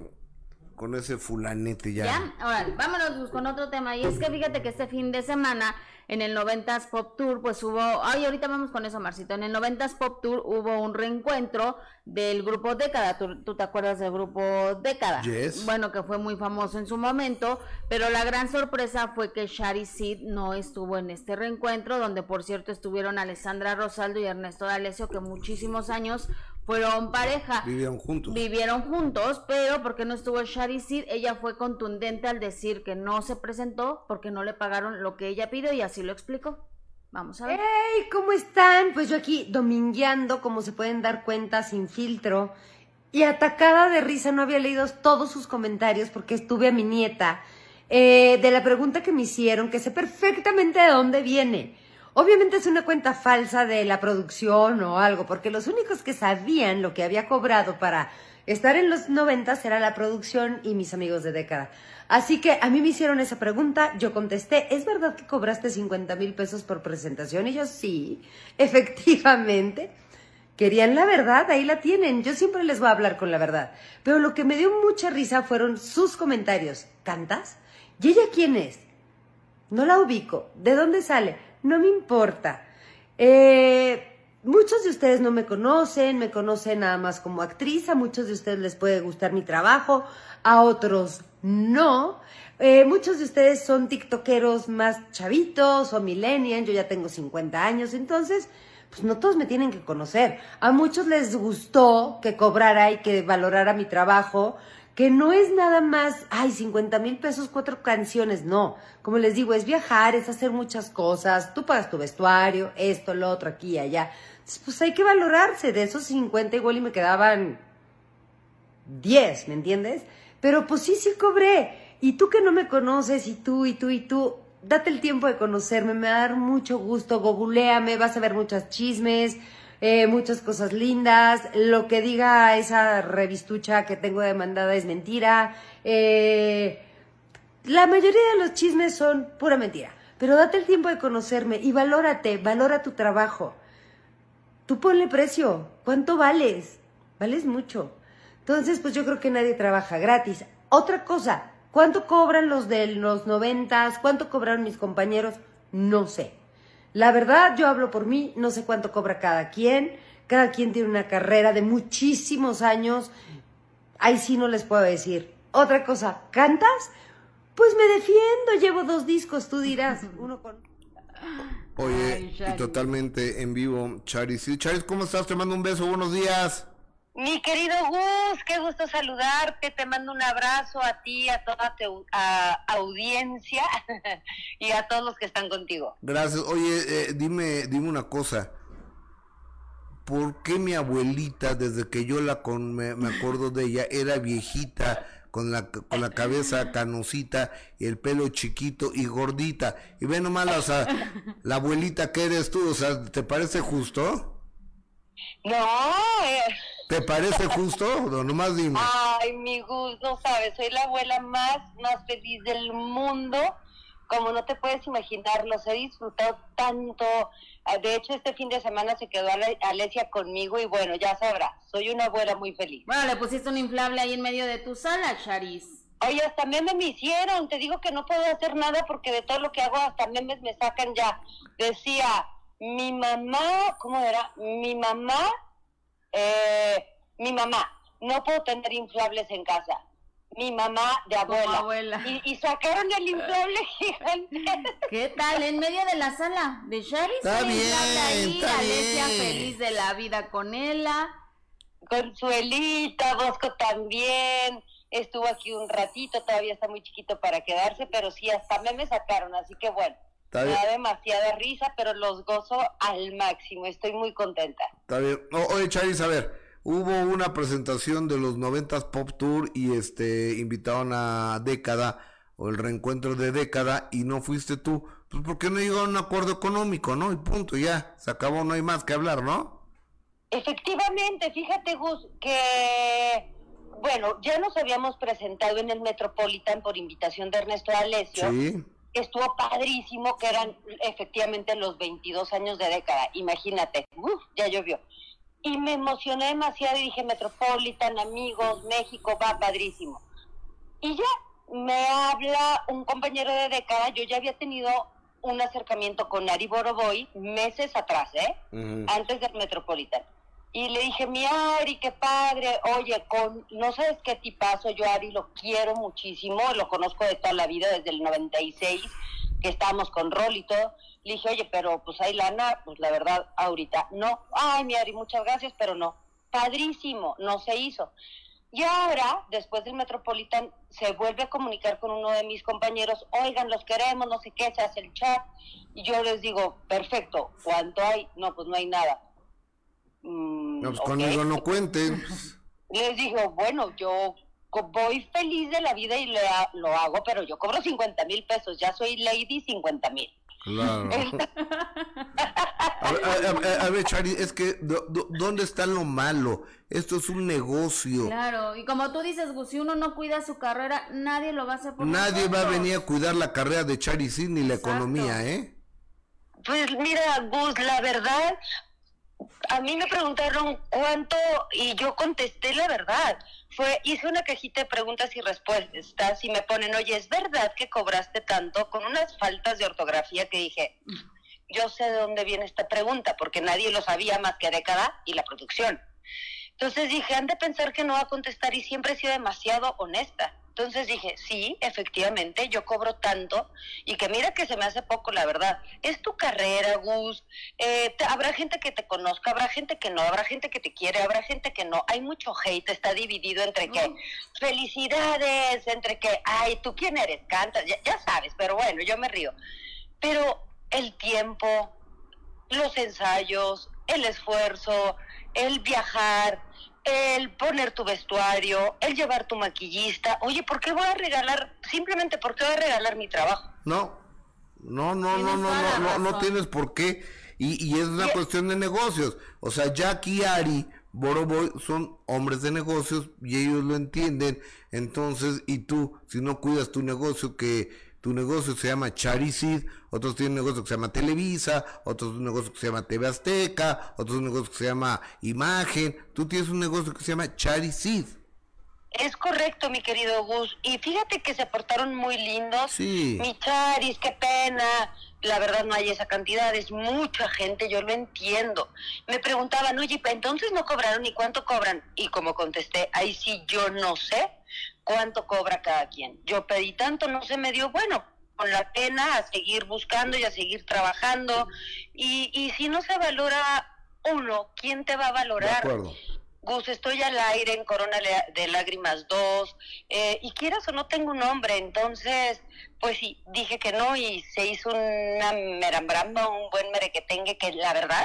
con ese fulanete ya. Ya, ahora, vámonos con otro tema, y es que fíjate que este fin de semana en el 90s Pop Tour, pues hubo, ay, ahorita vamos con eso, Marcito, en el 90s Pop Tour hubo un reencuentro del grupo Década, ¿tú, te acuerdas del grupo Década? Bueno, que fue muy famoso en su momento, pero la gran sorpresa fue que Shari Sid no estuvo en este reencuentro, donde por cierto estuvieron Alessandra Rosaldo y Ernesto D'Alessio, que muchísimos años fueron pareja. Vivieron juntos. Vivieron juntos, pero porque no estuvo Shari Sid, ella fue contundente al decir que no se presentó porque no le pagaron lo que ella pidió y así lo explicó. Vamos a ver. ¡Hey! ¿Cómo están? Pues yo aquí domingueando, como se pueden dar cuenta, sin filtro. Y atacada de risa, no había leído todos sus comentarios porque estuve a mi nieta. Eh, de la pregunta que me hicieron, que sé perfectamente de dónde viene. Obviamente es una cuenta falsa de la producción o algo, porque los únicos que sabían lo que había cobrado para estar en los noventas era la producción y mis amigos de década. Así que a mí me hicieron esa pregunta, yo contesté, ¿es verdad que cobraste 50 mil pesos por presentación? Y yo sí, efectivamente. Querían la verdad, ahí la tienen. Yo siempre les voy a hablar con la verdad. Pero lo que me dio mucha risa fueron sus comentarios. ¿Cantas? ¿Y ella quién es? No la ubico. ¿De dónde sale? No me importa. Eh, muchos de ustedes no me conocen, me conocen nada más como actriz, a muchos de ustedes les puede gustar mi trabajo, a otros no. Eh, muchos de ustedes son tiktokeros más chavitos o millennials, yo ya tengo 50 años, entonces, pues no todos me tienen que conocer. A muchos les gustó que cobrara y que valorara mi trabajo, que no es nada más, ay, 50 mil pesos, cuatro canciones, no. Como les digo, es viajar, es hacer muchas cosas, tú pagas tu vestuario, esto, lo otro, aquí y allá. Entonces, pues hay que valorarse, de esos 50 igual y me quedaban 10, ¿me entiendes? Pero pues sí, sí cobré. Y tú que no me conoces, y tú, y tú, y tú, date el tiempo de conocerme, me va a dar mucho gusto, googleame, vas a ver muchos chismes, eh, muchas cosas lindas, lo que diga esa revistucha que tengo demandada es mentira, eh, la mayoría de los chismes son pura mentira, pero date el tiempo de conocerme y valórate, valora tu trabajo. Tú ponle precio, ¿cuánto vales? Vales mucho. Entonces, pues yo creo que nadie trabaja gratis. Otra cosa, ¿cuánto cobran los de los noventas? ¿Cuánto cobraron mis compañeros? No sé. La verdad, yo hablo por mí, no sé cuánto cobra cada quien. Cada quien tiene una carrera de muchísimos años. Ahí sí no les puedo decir. Otra cosa, ¿cantas? Pues me defiendo, llevo dos discos, tú dirás. Uno con... Oye, y totalmente en vivo, Charis. Charis, ¿cómo estás? Te mando un beso, buenos días. Mi querido Gus, qué gusto saludarte, te mando un abrazo a ti, a toda tu audiencia y a todos los que están contigo. Gracias. Oye, eh, dime, dime una cosa. ¿Por qué mi abuelita, desde que yo la con, me, acuerdo de ella, era viejita, con la, con la cabeza canosita y el pelo chiquito y gordita? Y ve nomás, o sea, la abuelita que eres tú, o sea, ¿te parece justo? No, eh. ¿Te parece justo? No, nomás dime. Ay, mi Gus, no sabes, soy la abuela más, más feliz del mundo. Como no te puedes imaginar, los he disfrutado tanto. Ah, de hecho, este fin de semana se quedó Alesia conmigo y bueno, ya sabrás, soy una abuela muy feliz. Bueno, le pusiste un inflable ahí en medio de tu sala, Charis. Oye, hasta memes me hicieron. Te digo que no puedo hacer nada porque de todo lo que hago hasta memes me sacan ya. Decía, mi mamá, ¿cómo era? Mi mamá, eh, mi mamá, no puedo tener inflables en casa. Mi mamá de abuela. Y, sacaron el inflable gigante. ¿Qué tal? En medio de la sala de Sherry. Está bien, ahí, está Alesia feliz de la vida con ella. Consuelita, Bosco también. Estuvo aquí un ratito, todavía está muy chiquito para quedarse, pero sí, hasta me sacaron, así que bueno. Me da demasiada risa, pero los gozo al máximo. Estoy muy contenta. Está bien. oye, Charis, a ver, hubo una presentación de los 90 Pop Tour y este invitaron a Década o el reencuentro de Década y no fuiste tú. Pues porque no llegó a un acuerdo económico, ¿no? Y punto, ya, se acabó, no hay más que hablar, ¿no? Efectivamente, fíjate Gus, que bueno, ya nos habíamos presentado en el Metropolitan por invitación de Ernesto Alessio. Sí estuvo padrísimo, que eran efectivamente los 22 años de década, imagínate, ya llovió. Y me emocioné demasiado y dije, Metropolitan, amigos, México, va padrísimo. Y ya me habla un compañero de década, yo ya había tenido un acercamiento con Ari Boroboy meses atrás, ¿eh? Antes del Metropolitan. Y le dije, mi Ari, qué padre, oye, con, no sabes qué tipazo, yo Ari lo quiero muchísimo, lo conozco de toda la vida, desde el 96, que estábamos con Rol y todo. Le dije, oye, pero pues hay lana, pues la verdad, ahorita no. Ay, mi Ari, muchas gracias, pero no. Padrísimo, no se hizo. Y ahora, después del Metropolitan, se vuelve a comunicar con uno de mis compañeros, oigan, los queremos, no sé qué, se hace el chat. Y yo les digo, perfecto, ¿cuánto hay? No, pues no hay nada Mm, no, pues conmigo no cuenten. Les digo, bueno, yo voy feliz de la vida y lo hago, pero yo cobro 50 mil pesos, ya soy lady 50 mil. Claro. a, ver, Chari, es que ¿dónde está lo malo? Esto es un negocio. Claro, y como tú dices, Gus, si uno no cuida su carrera, nadie lo va a hacer por Nadie va a venir a cuidar la carrera de Chari ni la economía, ¿eh? Pues mira, Gus, la verdad, a mí me preguntaron cuánto y yo contesté la verdad. Fue, hice una cajita de preguntas y respuestas y me ponen, oye, ¿es verdad que cobraste tanto? Con unas faltas de ortografía que dije, yo sé de dónde viene esta pregunta, porque nadie lo sabía más que década y la producción. Entonces dije, han de pensar que no va a contestar y siempre he sido demasiado honesta. Entonces dije, sí, efectivamente, yo cobro tanto y que mira que se me hace poco, la verdad. Es tu carrera, Gus. Eh, habrá gente que te conozca, habrá gente que no, habrá gente que te quiere, habrá gente que no. Hay mucho hate, está dividido entre que felicidades, entre que, ay, ¿tú quién eres? Cantas, ya, ya sabes, pero bueno, yo me río. Pero el tiempo, los ensayos, el esfuerzo, el viajar, el poner tu vestuario, el llevar tu maquillista. Oye, ¿por qué voy a regalar? Simplemente, ¿por qué voy a regalar mi trabajo? No, no, no, no, no, no, no, no tienes por qué. Y, y es una cuestión de negocios. O sea, Jackie y Ari, Boroboy, son hombres de negocios y ellos lo entienden. Entonces, y tú, si no cuidas tu negocio, que tu negocio se llama Charicid, otros tienen un negocio que se llama Televisa, otros un negocio que se llama TV Azteca, otros un negocio que se llama Imagen, tú tienes un negocio que se llama Charicid. Es correcto, mi querido Gus. Y fíjate que se portaron muy lindos. Sí. Mi Charis, qué pena. La verdad no hay esa cantidad, es mucha gente, yo lo entiendo. Me preguntaban, oye, entonces no cobraron y cuánto cobran. Y como contesté, ahí sí yo no sé cuánto cobra cada quien. Yo pedí tanto, no se me dio, bueno, con la pena a seguir buscando y a seguir trabajando. Y, y si no se valora uno, ¿quién te va a valorar? De acuerdo. Gus, estoy al aire en Corona de Lágrimas 2, eh, y quieras o no tengo un nombre, entonces, pues sí, dije que no y se hizo una merambramba, un buen merequetengue que la verdad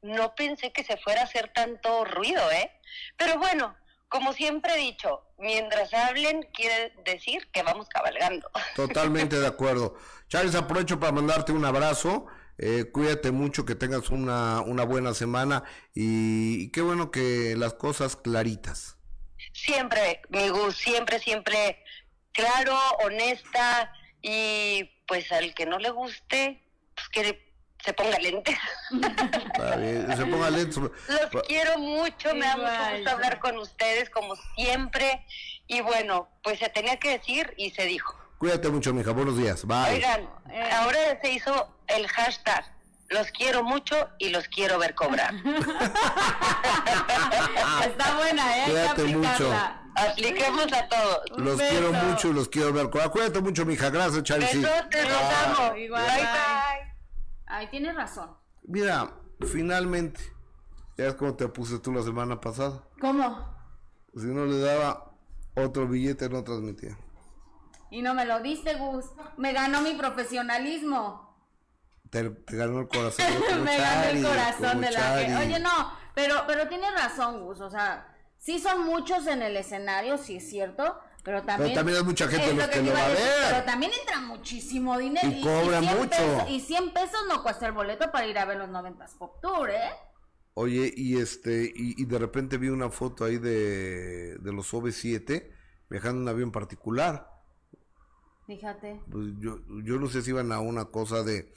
no pensé que se fuera a hacer tanto ruido, ¿eh? Pero bueno, como siempre he dicho, mientras hablen quiere decir que vamos cabalgando. Totalmente de acuerdo. Charles, aprovecho para mandarte un abrazo. Eh, cuídate mucho, que tengas una, una buena semana y, qué bueno que las cosas claritas. Siempre, mi Gus, siempre, siempre claro, honesta y pues al que no le guste, pues que se ponga lentes. se ponga lentes. Los quiero mucho, me da mucho gusto hablar con ustedes como siempre. Y bueno, pues se tenía que decir y se dijo. Cuídate mucho, mija. Buenos días. Bye. Oigan, ahora se hizo el hashtag. Los quiero mucho y los quiero ver cobrar. Está buena, ¿eh? Cuídate mucho. Apliquemos a todos. Los quiero mucho y los quiero ver cobrar. Cuídate mucho, mija. Gracias, Charlie. Besotes, los amo. Igual, bye. bye. Ay, tienes razón. Mira, finalmente, ya es como te puse tú la semana pasada. ¿Cómo? Si no le daba otro billete, no transmitía. Y no me lo diste, Gus. Me ganó mi profesionalismo. Te, ganó el corazón. me ganó el corazón de la gente. Oye, no, pero, pero tienes razón, Gus. O sea, sí son muchos en el escenario, sí es cierto. Pero también, también hay mucha gente los que, lo va a ver. Pero también entra muchísimo dinero. Y, cobra mucho. y 100 pesos no cuesta el boleto para ir a ver los 90 Pop Tour, ¿eh? Oye, y este, y, de repente vi una foto ahí de, de los OV7 viajando en un avión particular. Fíjate. Pues yo, yo no sé si iban a una cosa de...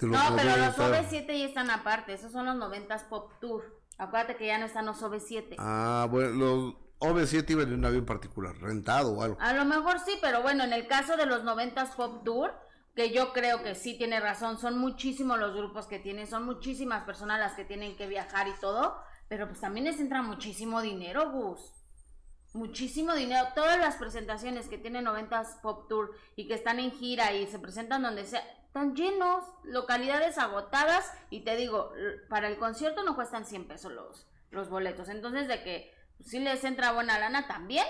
no, pero los OV7 ya están aparte, esos son los 90 Pop Tour. Acuérdate que ya no están los OV7. Ah, bueno, los OV7 iban en un avión particular, rentado o algo. A lo mejor sí, pero bueno, en el caso de los 90 Pop Tour, que yo creo que sí tiene razón, son muchísimos los grupos que tienen, son muchísimas personas las que tienen que viajar y todo, pero pues también les entra muchísimo dinero, Gus. Muchísimo dinero. Todas las presentaciones que tienen 90 Pop Tour y que están en gira y se presentan donde sea, están llenos, localidades agotadas y te digo, para el concierto no cuestan 100 pesos los, los boletos. Entonces de que si les entra buena lana también.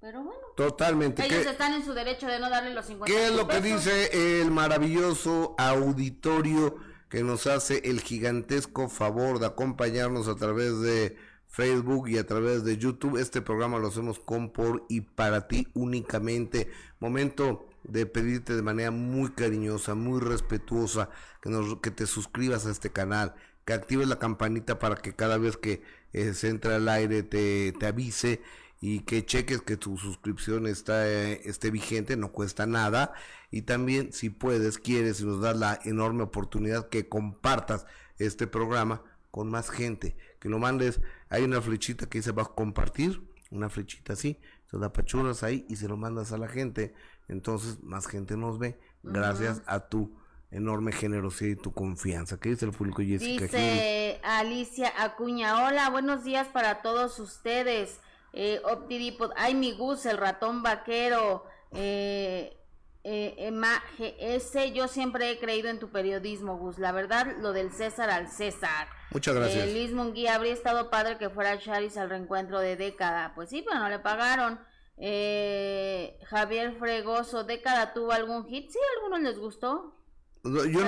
Pero bueno. Totalmente. Ellos están en su derecho de no darle los 50 ¿Qué es lo que dice el maravilloso auditorio que nos hace el gigantesco favor de acompañarnos a través de Facebook y a través de YouTube? Este programa lo hacemos con, por y para ti únicamente. Momento de pedirte de manera muy cariñosa, muy respetuosa, que, nos, que te suscribas a este canal, que actives la campanita para que cada vez que eh, se entra al aire te, te, avise y que cheques que tu suscripción está, eh, esté vigente, no cuesta nada. Y también si puedes, quieres y nos das la enorme oportunidad que compartas este programa con más gente, que lo mandes, hay una flechita que dice va a compartir, una flechita así, se la pachuras ahí y se lo mandas a la gente, entonces más gente nos ve, gracias a tu enorme generosidad y tu confianza. ¿Qué dice el público Jessica? Dice Alicia Acuña, hola, buenos días para todos ustedes. eh, Optidipod, ay mi Gus, el ratón vaquero, eh, eh, GS, yo siempre he creído en tu periodismo, Gus. La verdad, lo del César al César. Muchas gracias. Eh, Liz Munguía, habría estado padre que fuera Charis al reencuentro de década. Pues sí, pero no le pagaron. Eh, Javier Fregoso, década tuvo algún hit. Sí, a algunos les gustó. Yo no, yo,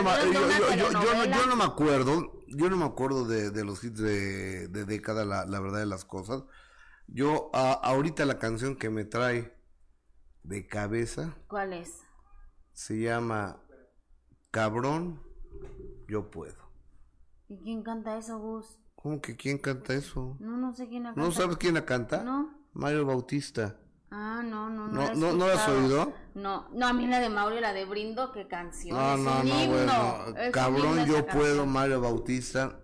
no, me acuerdo, yo no me acuerdo de, los hits de, década, la, verdad de las cosas. Yo, ahorita la canción que me trae de cabeza. ¿Cuál es? Se llama Cabrón, yo puedo. ¿Y quién canta eso, Gus? ¿Cómo que quién canta eso? No, no sé quién la canta. ¿No sabes quién la canta? No. Mario Bautista. Ah, no, no, no. ¿No, no, la has oído? No, no, a mí la de Mario, la de Brindo, qué canción. No, no, no, bueno. Cabrón, yo puedo, Mario Bautista.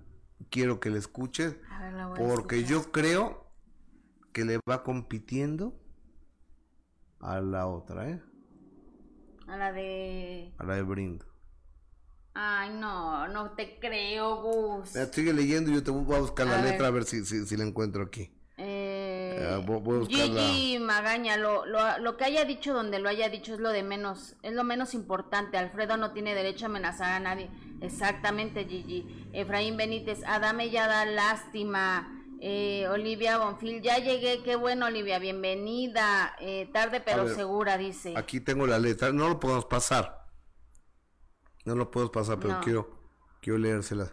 Quiero que le escuches. A ver, la voy porque yo creo que le va compitiendo a la otra, ¿eh? A la de... A la de Brindo. Ay, no, no te creo, Gus. sigue leyendo y yo te voy a buscar la letra a ver si, si, la encuentro aquí. Eh, Gigi Magaña, lo, lo, lo, que haya dicho donde lo haya dicho es lo de menos, es lo menos importante. Alfredo no tiene derecho a amenazar a nadie. Exactamente, Gigi. Efraín Benítez, Adame ya da lástima. Eh, Olivia Bonfil, ya llegué, qué bueno Olivia, bienvenida, eh, tarde pero segura, dice. Aquí tengo la letra, no lo podemos pasar, no lo puedo pasar, pero quiero, quiero leérsela.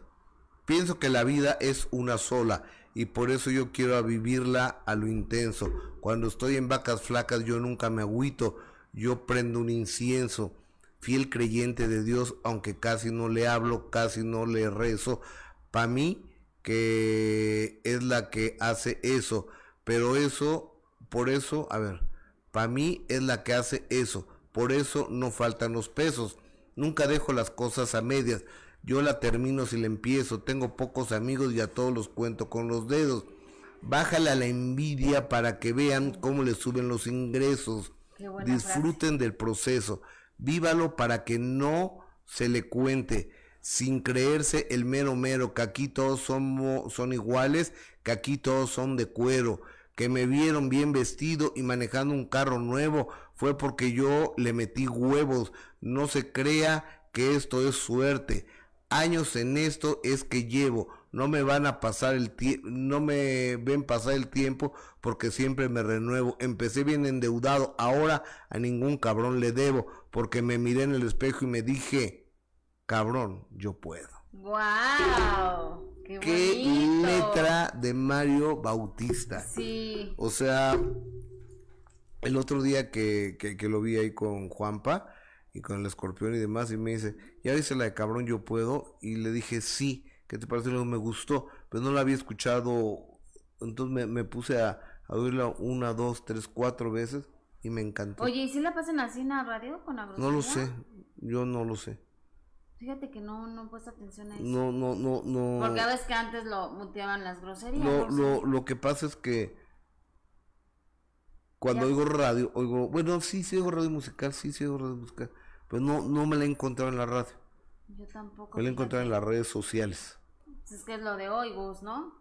Pienso que la vida es una sola y por eso yo quiero vivirla a lo intenso. Cuando estoy en vacas flacas yo nunca me agüito, yo prendo un incienso, fiel creyente de Dios, aunque casi no le hablo, casi no le rezo. Para mí que es la que hace eso, pero eso, por eso, a ver, para mí es la que hace eso, por eso no faltan los pesos, nunca dejo las cosas a medias, yo la termino si la empiezo, tengo pocos amigos y a todos los cuento con los dedos, bájale a la envidia para que vean cómo le suben los ingresos, disfruten del proceso, vívalo para que no se le cuente, sin creerse el mero mero, que aquí todos somos, son iguales, que aquí todos son de cuero, que me vieron bien vestido y manejando un carro nuevo, fue porque yo le metí huevos, no se crea que esto es suerte, años en esto es que llevo, no me van a pasar el tiempo, no me ven pasar el tiempo porque siempre me renuevo. Empecé bien endeudado, ahora a ningún cabrón le debo porque me miré en el espejo y me dije, cabrón, yo puedo. ¡Wow! ¡Qué, letra de Mario Bautista! Sí. O sea, el otro día que, que, lo vi ahí con Juanpa y con el escorpión y demás, y me dice, ya dice la de cabrón, yo puedo, y le dije, sí, ¿qué te parece? me gustó, pero no la había escuchado, entonces me, puse a, a, oírla una, dos, tres, cuatro veces y me encantó. Oye, ¿y si la pasan así en la radio con la No lo sé, yo no lo sé. Fíjate que no, no he puesto atención a eso. No, no, no, no. Porque a veces que antes lo muteaban las groserías. Lo, lo, lo que pasa es que cuando oigo radio, oigo, bueno, sí, sí oigo radio musical, sí, sí oigo radio musical, pero no, no me la he encontrado en la radio. Yo tampoco. Me la he encontrado en las redes sociales. Pues es que es lo de hoy, Gus, ¿no?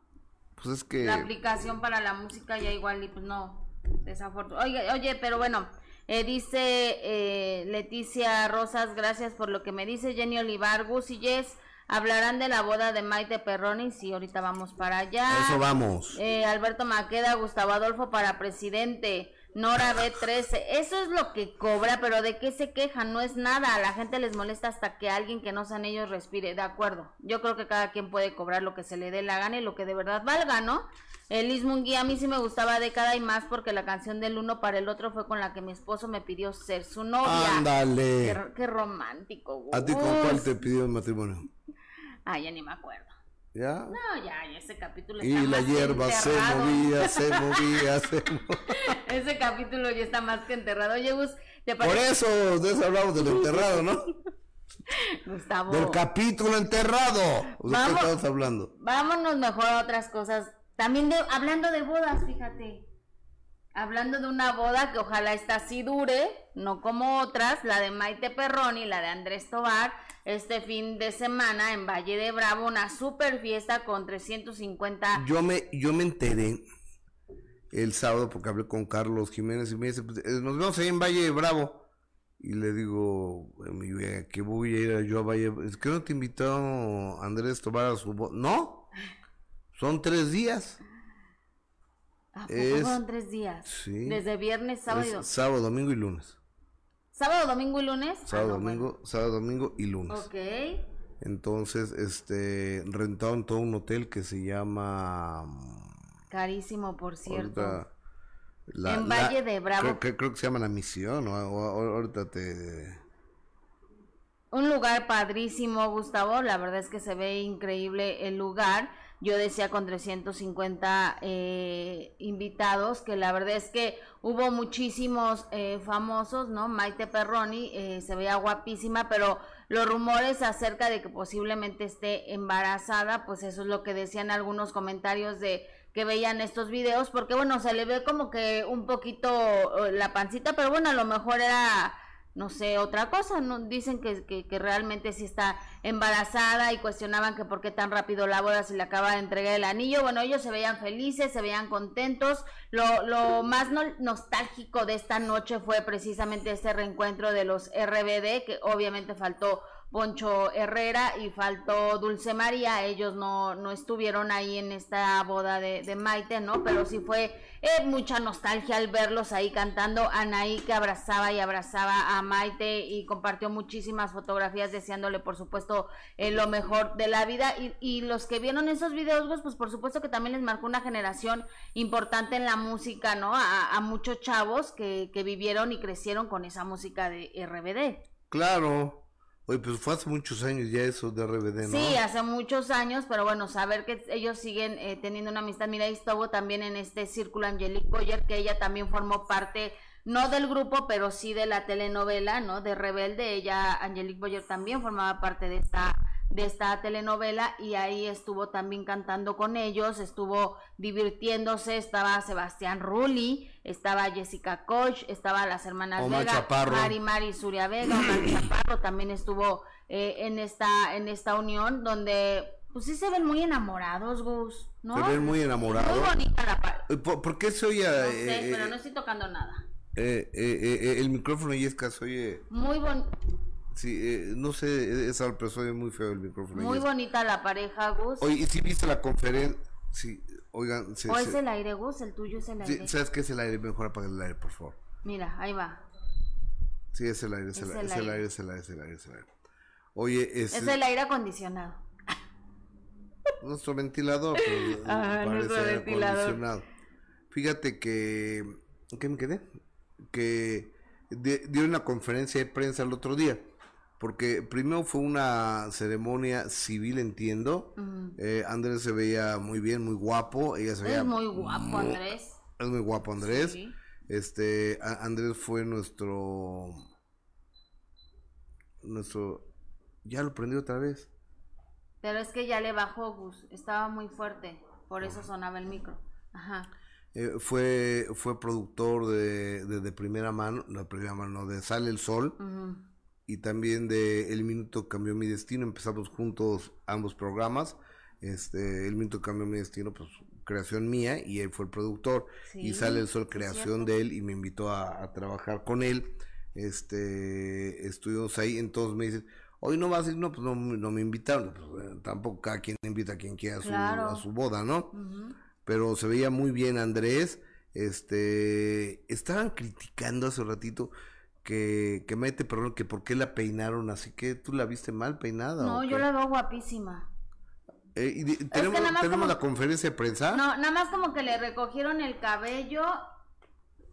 Pues es que... La aplicación para la música ya igual y pues no, desafortunadamente. Oye, oye, pero bueno, eh, dice eh, Leticia Rosas, gracias por lo que me dice Jenny Olivar, Gus y Jess. Hablarán de la boda de Maite Perroni, sí, ahorita vamos para allá. Eso vamos. Eh, Alberto Maqueda, Gustavo Adolfo para presidente. Nora B13, eso es lo que cobra, pero ¿de qué se quejan? No es nada, a la gente les molesta hasta que alguien que no sean ellos respire, de acuerdo. Yo creo que cada quien puede cobrar lo que se le dé la gana y lo que de verdad valga, ¿no? El Liz a mí sí me gustaba década y más porque la canción del uno para el otro fue con la que mi esposo me pidió ser su novia. Ándale. Qué, romántico. ¿A ti con cuál te pidió el matrimonio? Ah, ya ni me acuerdo. ¿Ya? No, ya, ya ese capítulo está Y la hierba se movía, se movía, se movía. ese capítulo ya está más que enterrado. Oye, Gus, ¿te? Por eso, de eso hablamos del enterrado, ¿no? Gustavo. Del capítulo enterrado. ¿De qué estamos hablando? Vámonos mejor a otras cosas también de, hablando de bodas, fíjate. Hablando de una boda que ojalá esta sí dure, no como otras, la de Maite Perroni, la de Andrés Tobar, este fin de semana en Valle de Bravo, una super fiesta con 350. Yo me, yo me enteré el sábado porque hablé con Carlos Jiménez y me dice, pues, eh, nos vemos ahí en Valle Bravo. Y le digo, que voy a ir yo a Valle Es que no te invitó Andrés Tobar a su voz. No, son tres días. ¿A son tres días? Sí. Desde viernes, sábado. sábado, domingo y lunes. ¿Sábado, domingo y lunes? Sábado, ah, domingo, sábado, domingo y lunes. Ok. Entonces, este, rentaron todo un hotel que se llama... Carísimo, por cierto. en Valle de Bravo. Creo, creo, que se llama La Misión, o, ahorita te... Un lugar padrísimo, Gustavo. La verdad es que se ve increíble el lugar. Yo decía con 350 eh, invitados, que la verdad es que hubo muchísimos eh, famosos, ¿no? Maite Perroni eh, se veía guapísima, pero los rumores acerca de que posiblemente esté embarazada, pues eso es lo que decían algunos comentarios de que veían estos videos, porque bueno, se le ve como que un poquito la pancita, pero bueno, a lo mejor era no sé, otra cosa, no dicen que, que, realmente sí está embarazada y cuestionaban que por qué tan rápido la boda se le acaba de entregar el anillo. Bueno, ellos se veían felices, se veían contentos. Lo, lo más nostálgico de esta noche fue precisamente este reencuentro de los RBD, que obviamente faltó Poncho Herrera y faltó Dulce María, ellos no, no estuvieron ahí en esta boda de, Maite, ¿no? Pero sí fue eh, mucha nostalgia al verlos ahí cantando, Anaí que abrazaba y abrazaba a Maite y compartió muchísimas fotografías deseándole por supuesto eh, lo mejor de la vida y, y, los que vieron esos videos, pues, pues por supuesto que también les marcó una generación importante en la música, ¿no? A, a muchos chavos que, que vivieron y crecieron con esa música de RBD. Claro, Oye, pues fue hace muchos años ya eso de RBD, ¿no? Sí, hace muchos años, pero bueno, saber que ellos siguen eh, teniendo una amistad. Mira, estuvo también en este círculo Angelique Boyer, que ella también formó parte, no del grupo, pero sí de la telenovela, ¿no? De Rebelde. Ella, Angelique Boyer, también formaba parte de esta de esta telenovela y ahí estuvo también cantando con ellos, estuvo divirtiéndose, estaba Sebastián Rulli, estaba Jessica Koch, estaba las hermanas Vega, Mari Mari Suria Vega, Omar Chaparro también estuvo eh, en esta en esta unión donde pues sí se ven muy enamorados, Gus, ¿no? Se ven muy enamorados. Muy bonita la eh, ¿Por, qué se oye? No sé, eh, pero no estoy tocando nada. el micrófono y es que se oye... Muy bonito Sí, eh, no sé, esa persona es muy feo el micrófono. Muy bonita la pareja, Gus. Oye, ¿y si viste la conferencia? Sí, oigan. ¿O es el aire, Gus? ¿El tuyo es el aire? ¿Sabes qué es el aire? Mejor apaga el aire, por favor. Mira, ahí va. Sí, es el aire, es, el, aire, es el aire, es el aire, es el aire, es el aire. Oye, es... Es el aire acondicionado. Nuestro ventilador, pero ah, nuestro ventilador. acondicionado. Fíjate que... ¿Qué me quedé? Que dio una conferencia de prensa el otro día porque primero fue una ceremonia civil, entiendo. Eh, Andrés se veía muy bien, muy guapo. Ella se veía es muy guapo, Andrés. Es muy guapo, Andrés. Este, Andrés fue nuestro, nuestro, ya lo prendió otra vez. Pero es que ya le bajó, Gus. Estaba muy fuerte, por eso sonaba el micro. Ajá. Eh, fue, fue productor de, de, primera mano, de primera mano, de Sale el Sol y también de El Minuto Cambió Mi Destino. Empezamos juntos ambos programas. Este, El Minuto Cambió Mi Destino, pues creación mía y él fue el productor. y Sale el Sol, creación de él y me invitó a, trabajar con él. Este, estuvimos ahí, entonces me dicen, hoy no vas a ir, no, pues no, me invitaron. Pues, eh, tampoco cada quien invita a quien quiera a su, boda, ¿no? Pero se veía muy bien Andrés. Este, estaban criticando hace ratito que, que mete, perdón, que por qué la peinaron así que tú la viste mal peinada. No, yo la veo guapísima. Eh, y tenemos, tenemos la conferencia de prensa. No, nada más como que le recogieron el cabello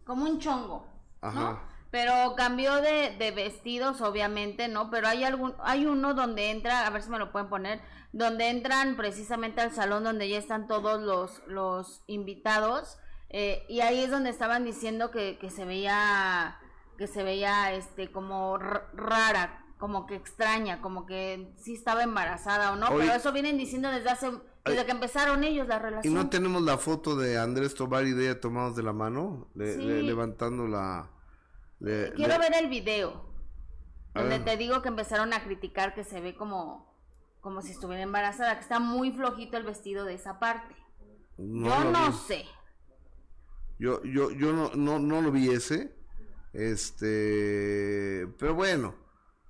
como un chongo. Ajá. Pero cambió de, de, vestidos, obviamente, ¿no? Pero hay algún, hay uno donde entra, a ver si me lo pueden poner, donde entran precisamente al salón donde ya están todos los, los invitados. Eh, y ahí es donde estaban diciendo que, que se veía que se veía este como rara, como que extraña, como que sí estaba embarazada o no, pero eso vienen diciendo desde hace desde que empezaron ellos la relación. ¿Y no tenemos la foto de Andrés Tobar y de ella tomados de la mano, levantando la Quiero ver el video. Donde te digo que empezaron a criticar que se ve como como si estuviera embarazada, que está muy flojito el vestido de esa parte. Yo no sé. Yo, yo, yo no, no, no lo vi ese. Este, pero bueno,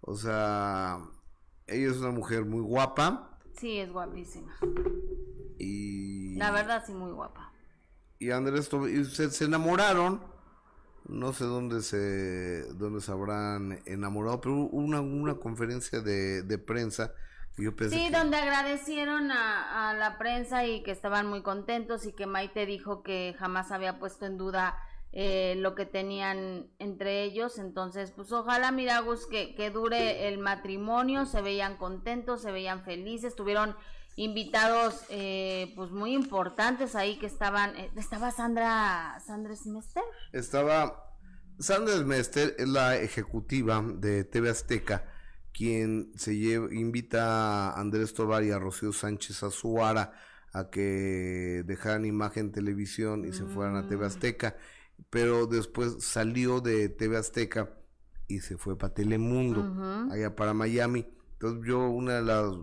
o sea, ella es una mujer muy guapa. Sí, es guapísima. Y. La verdad, sí, muy guapa. Y Andrés se, se enamoraron. No sé dónde se, dónde se habrán enamorado, pero una, una conferencia de, de prensa yo pensé sí, donde agradecieron a, a, la prensa y que estaban muy contentos y que Maite dijo que jamás había puesto en duda eh, lo que tenían entre ellos. Entonces, pues ojalá, mira, Gus, que, que dure el matrimonio, se veían contentos, se veían felices, tuvieron invitados eh, pues muy importantes ahí que estaban, eh, estaba Sandra, Sandra Smester. Estaba, Sandra Smester es la ejecutiva de TV Azteca, quien se lleva, invita a Andrés Tobar y a Rocío Sánchez Azuara a que dejaran imagen televisión y se fueran a TV mm. Azteca pero después salió de TV Azteca y se fue para Telemundo, allá para Miami. Entonces yo una de las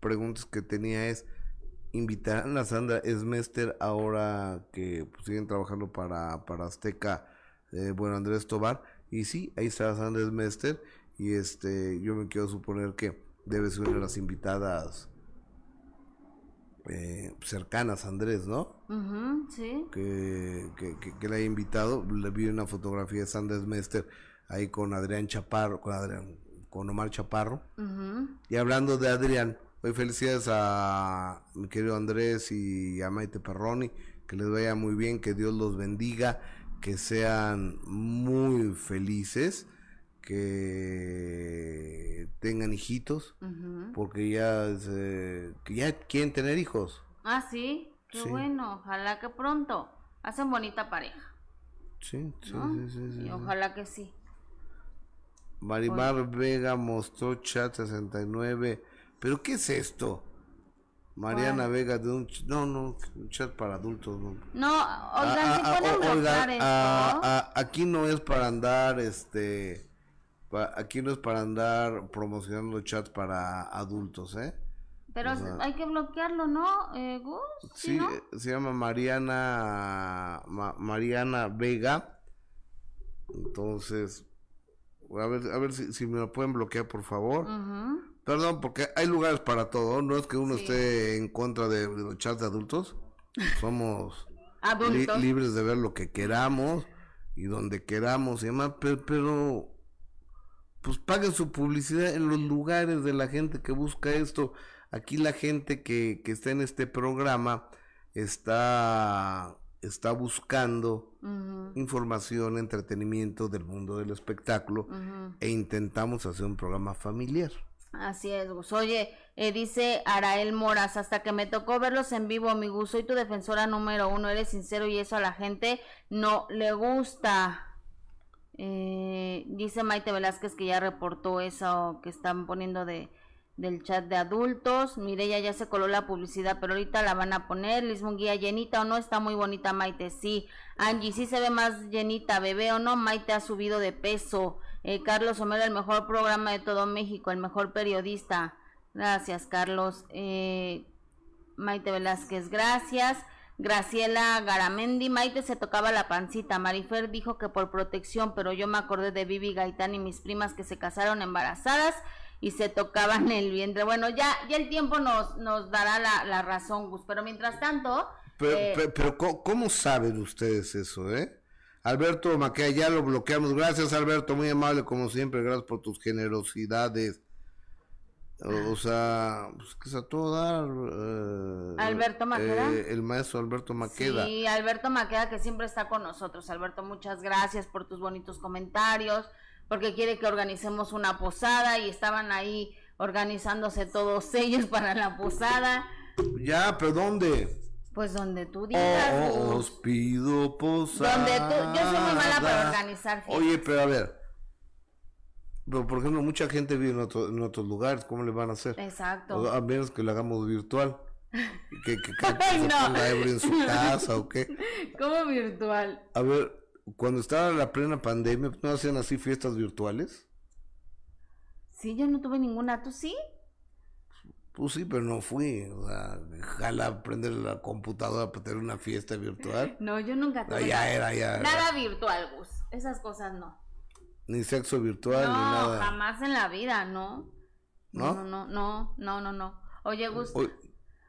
preguntas que tenía es, ¿invitarán a Sandra Esmester ahora que pues, siguen trabajando para, para Azteca, eh, bueno, Andrés Tobar? Y sí, ahí está Sandra Esmester y este, yo me quiero suponer que debe ser una de las invitadas eh, cercanas a Andrés, ¿no? sí. Que, que, le haya invitado. Le vi una fotografía de Sanders Mester ahí con Adrián Chaparro, con Adrián, con Omar Chaparro. Y hablando de Adrián, hoy felicidades a mi querido Andrés y a Maite Perroni, que les vaya muy bien, que Dios los bendiga, que sean muy felices que tengan hijitos, porque ya, que ya quieren tener hijos. Ah, sí, qué bueno, ojalá que pronto. Hacen bonita pareja. Sí, sí, sí, sí, ojalá que sí. Marimar Vega mostró chat 69. ¿Pero qué es esto? Mariana Vega de un no no un chat para adultos no no oigan, ah, ah, ah, aquí no es para andar este aquí no es para andar promocionando chats para adultos, ¿eh? Pero hay que bloquearlo, ¿no, eh, Gus? Sí, eh, se llama Mariana Mariana Vega. Entonces, a ver, a ver si, me lo pueden bloquear, por favor. Perdón, porque hay lugares para todo. No es que uno esté en contra de, los chats de adultos. Somos libres de ver lo que queramos y donde queramos y demás, pero pues paguen su publicidad en los lugares de la gente que busca esto. Aquí la gente que, que está en este programa está, está buscando información, entretenimiento del mundo del espectáculo e intentamos hacer un programa familiar. Así es, Gus. Oye, eh, dice Arael Moras, hasta que me tocó verlos en vivo, mi Gus, soy tu defensora número uno, eres sincero y eso a la gente no le gusta. Eh, dice Maite Velázquez que ya reportó eso que están poniendo de del chat de adultos. Mireya ya se coló la publicidad, pero ahorita la van a poner. Liz Munguía, llenita o no, está muy bonita Maite. Sí, Angie, sí se ve más llenita, bebé o no, Maite ha subido de peso. Eh, Carlos Homero, el mejor programa de todo México, el mejor periodista. Gracias, Carlos. Eh, Maite Velázquez, gracias. Graciela Garamendi, Maite se tocaba la pancita, Marifer dijo que por protección, pero yo me acordé de Vivi Gaitán y mis primas que se casaron embarazadas y se tocaban el vientre. Bueno, ya, ya el tiempo nos, nos dará la, razón, Gus, pero mientras tanto... Pero, eh, pero, ¿cómo saben ustedes eso, eh? Alberto Maquea, ya lo bloqueamos. Gracias, Alberto, muy amable como siempre. Gracias por tus generosidades. O sea, pues que se a todo dar. Eh, Alberto Maqueda. Eh, el maestro Alberto Maqueda. Sí, Alberto Maqueda que siempre está con nosotros. Alberto, muchas gracias por tus bonitos comentarios, porque quiere que organicemos una posada y estaban ahí organizándose todos ellos para la posada. Ya, pero ¿dónde? Pues donde tú digas. Oh, os pido posada. Donde tú, yo soy muy mala para organizar. Oye, pero a ver pero, por ejemplo, mucha gente vive en, otros lugares, ¿cómo le van a hacer? Exacto. a menos que lo hagamos virtual. Que, que, se ponga ebrio en su casa o qué. ¿Cómo virtual? A ver, cuando estaba la plena pandemia, ¿no hacían así fiestas virtuales? Sí, yo no tuve ninguna, ¿tú sí? Pues sí, pero no fui. O sea, jala prender la computadora para tener una fiesta virtual. No, yo nunca tuve. ya era, ya. Nada virtual, Gus. Esas cosas no. Ni sexo virtual, ni nada. No, jamás en la vida, ¿no? ¿No? No, no, no, no, no, no. Oye, Gus.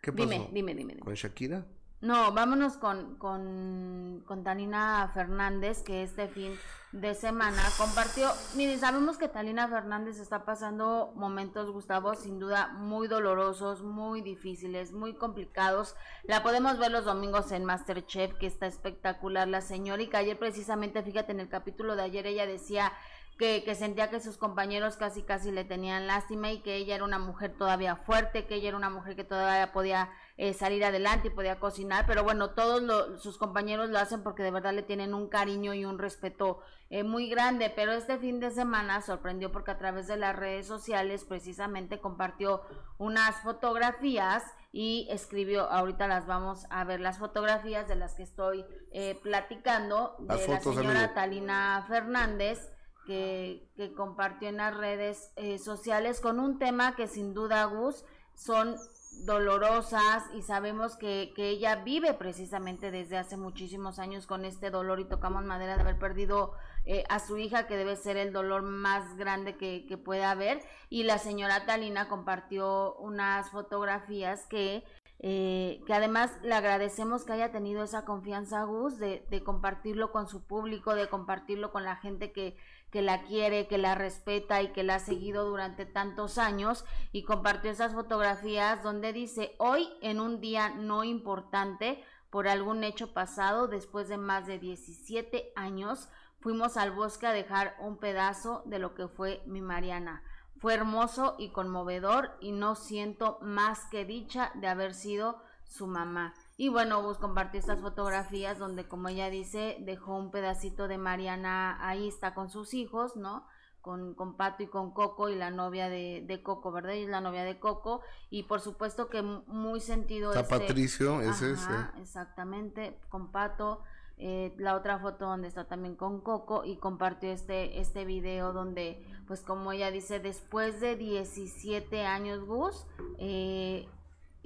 ¿Qué pasó? Dime, dime, dime. ¿Con Shakira? No, vámonos con, con, con Talina Fernández, que este fin de semana compartió. Miren, sabemos que Talina Fernández está pasando momentos, Gustavo, sin duda muy dolorosos, muy difíciles, muy complicados. La podemos ver los domingos en Masterchef, que está espectacular la señora, y que ayer precisamente, fíjate, en el capítulo de ayer ella decía que, que, sentía que sus compañeros casi casi le tenían lástima y que ella era una mujer todavía fuerte, que ella era una mujer que todavía podía eh, salir adelante y podía cocinar, pero bueno, todos sus compañeros lo hacen porque de verdad le tienen un cariño y un respeto eh, muy grande, pero este fin de semana sorprendió porque a través de las redes sociales precisamente compartió unas fotografías y escribió, ahorita las vamos a ver, las fotografías de las que estoy eh, platicando, de la señora Talina Fernández, que, que, compartió en las redes eh, sociales con un tema que sin duda, Gus, son dolorosas y sabemos que, que, ella vive precisamente desde hace muchísimos años con este dolor y tocamos madera de haber perdido eh, a su hija que debe ser el dolor más grande que, que puede haber. Y la señora Talina compartió unas fotografías que eh, que además le agradecemos que haya tenido esa confianza Gus de, de compartirlo con su público, de compartirlo con la gente que, que la quiere, que la respeta y que la ha seguido durante tantos años y compartió esas fotografías donde dice hoy en un día no importante por algún hecho pasado después de más de 17 años fuimos al bosque a dejar un pedazo de lo que fue mi Mariana. Fue hermoso y conmovedor y no siento más que dicha de haber sido su mamá. Y bueno, vos compartió estas fotografías donde, como ella dice, dejó un pedacito de Mariana, ahí está con sus hijos, ¿no? Con, con Pato y con Coco y la novia de, de Coco, ¿verdad? Y es la novia de Coco. Y por supuesto que muy sentido Está Patricio, es ese. Exactamente, con Pato. Eh, la otra foto donde está también con Coco y compartió este, este video donde, pues como ella dice, después de 17 años, Gus, eh,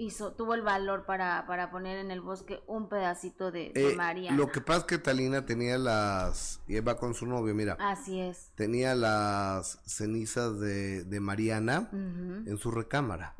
hizo, tuvo el valor para, para poner en el bosque un pedacito de, eh, María. Lo que pasa es que Talina tenía las, y va con su novio, mira. Así es. Tenía las cenizas de, de Mariana en su recámara.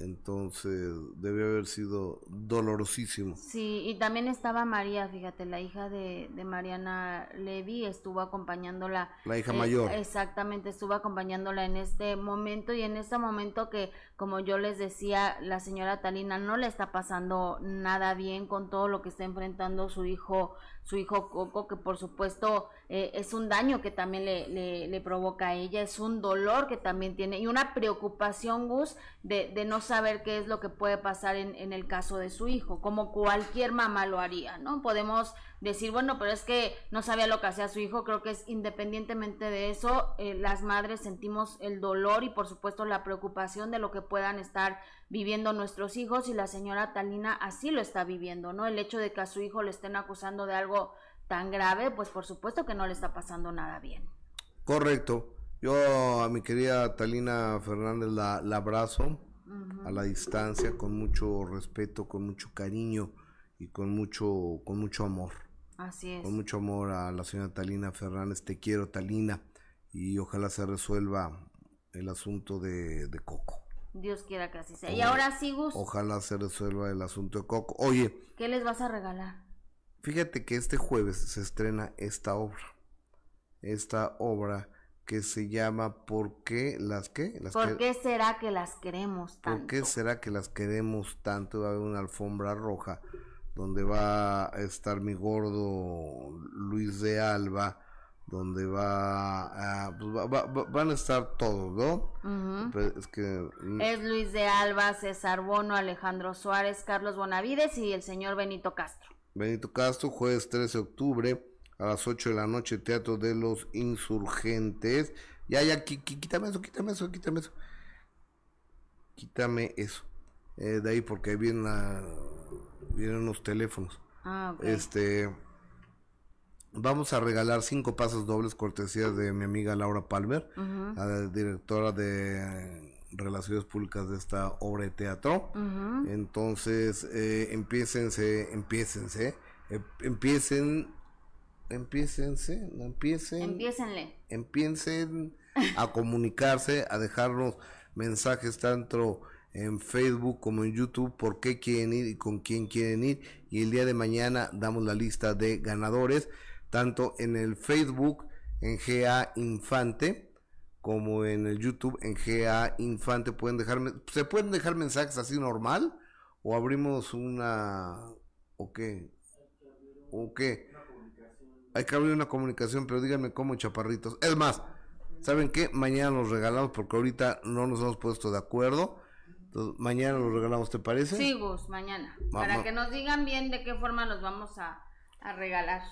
Entonces debe haber sido dolorosísimo. Sí, y también estaba María, fíjate, la hija de, de Mariana Levy estuvo acompañándola. La hija mayor. Exactamente, estuvo acompañándola en este momento y en este momento que, como yo les decía, la señora Talina no le está pasando nada bien con todo lo que está enfrentando su hijo su hijo Coco, que por supuesto eh, es un daño que también le, le, provoca a ella, es un dolor que también tiene y una preocupación, Gus, de, de no saber qué es lo que puede pasar en, en el caso de su hijo, como cualquier mamá lo haría, ¿no? Podemos decir, bueno, pero es que no sabía lo que hacía su hijo, creo que es independientemente de eso, eh, las madres sentimos el dolor y por supuesto la preocupación de lo que puedan estar viviendo nuestros hijos y la señora Talina así lo está viviendo, ¿no? El hecho de que a su hijo le estén acusando de algo tan grave, pues por supuesto que no le está pasando nada bien. Correcto. Yo a mi querida Talina Fernández la, abrazo a la distancia con mucho respeto, con mucho cariño y con mucho, con mucho amor. Así es. Con mucho amor a la señora Talina Fernández. Te quiero, Talina. Y ojalá se resuelva el asunto de, Coco. Dios quiera que así sea. y ahora sí, Gus. Ojalá se resuelva el asunto de Coco. Oye. ¿Qué les vas a regalar? Fíjate que este jueves se estrena esta obra. Esta obra que se llama ¿Por qué las qué? Las ¿Por qué será que las queremos tanto? ¿Por qué será que las queremos tanto? Va a haber una alfombra roja donde va a estar mi gordo Luis de Alba, donde va, a, pues van a estar todos, ¿no? es que mm, es Luis de Alba, César Bono, Alejandro Suárez, Carlos Bonavides y el señor Benito Castro. Benito Castro, jueves 13 de octubre a las 8 de la noche, Teatro de los Insurgentes. Ya, ya, quítame eso, quítame eso, quítame eso. Quítame eso. Eh, de ahí porque ahí viene una vienen unos teléfonos. Ah, Este, vamos a regalar cinco pasos dobles cortesías de mi amiga Laura Palmer, la directora de relaciones públicas de esta obra de teatro. Entonces, eh, empiecense, empiecense, eh, empiecen, empiecense, no empiecen. Empiecenle. Empiecen a comunicarse, a dejarnos mensajes tanto en Facebook como en YouTube por qué quieren ir y con quién quieren ir. Y el día de mañana damos la lista de ganadores tanto en el Facebook en GA Infante como en el YouTube en GA Infante. Pueden dejarme se pueden dejar mensajes así normal o abrimos una o qué o qué hay que abrir una comunicación pero díganme cómo chaparritos. Es más saben qué mañana los regalamos porque ahorita no nos hemos puesto de acuerdo entonces, mañana los regalamos te parece sí Gus mañana para que nos digan bien de qué forma los vamos a, a regalar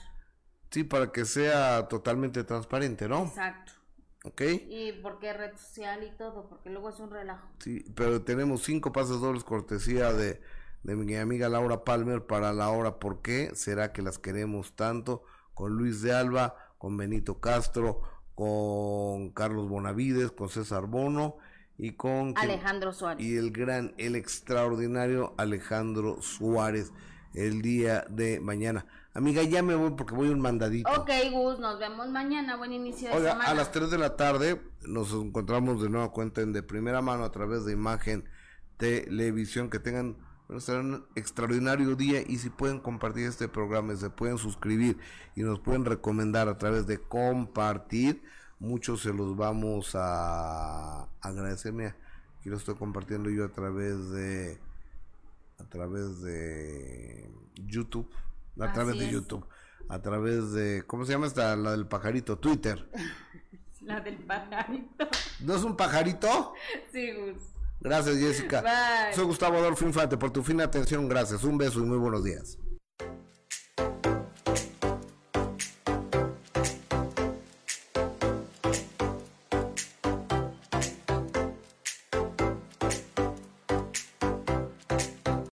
Sí, para que sea totalmente transparente, ¿no? Exacto. ¿Ok? Y porque red social y todo, porque luego es un relajo. Sí, pero tenemos cinco pases dobles cortesía de, de mi amiga Laura Palmer para la hora ¿Por qué? ¿Será que las queremos tanto? Con Luis de Alba, con Benito Castro, con Carlos Bonavides, con César Bono y con... Alejandro Suárez. Y el gran, el extraordinario Alejandro Suárez el día de mañana. Amiga, ya me voy porque voy un mandadito. Ok, Gus, nos vemos mañana. Buen inicio de Oiga, A las 3 de la tarde nos encontramos de nueva cuenta en de primera mano a través de imagen televisión. Que tengan un extraordinario día y si pueden compartir este programa, se pueden suscribir y nos pueden recomendar a través de compartir, muchos se los vamos a agradecerme. Aquí lo estoy compartiendo yo a través de a través de YouTube a través de YouTube, a través de, ¿cómo se llama esta? La del pajarito, Twitter. la del pajarito. ¿No es un pajarito? Sí, Gus. Gracias, Jessica. Soy Gustavo Adolfo Infante por tu fina atención. Gracias. Un beso y muy buenos días.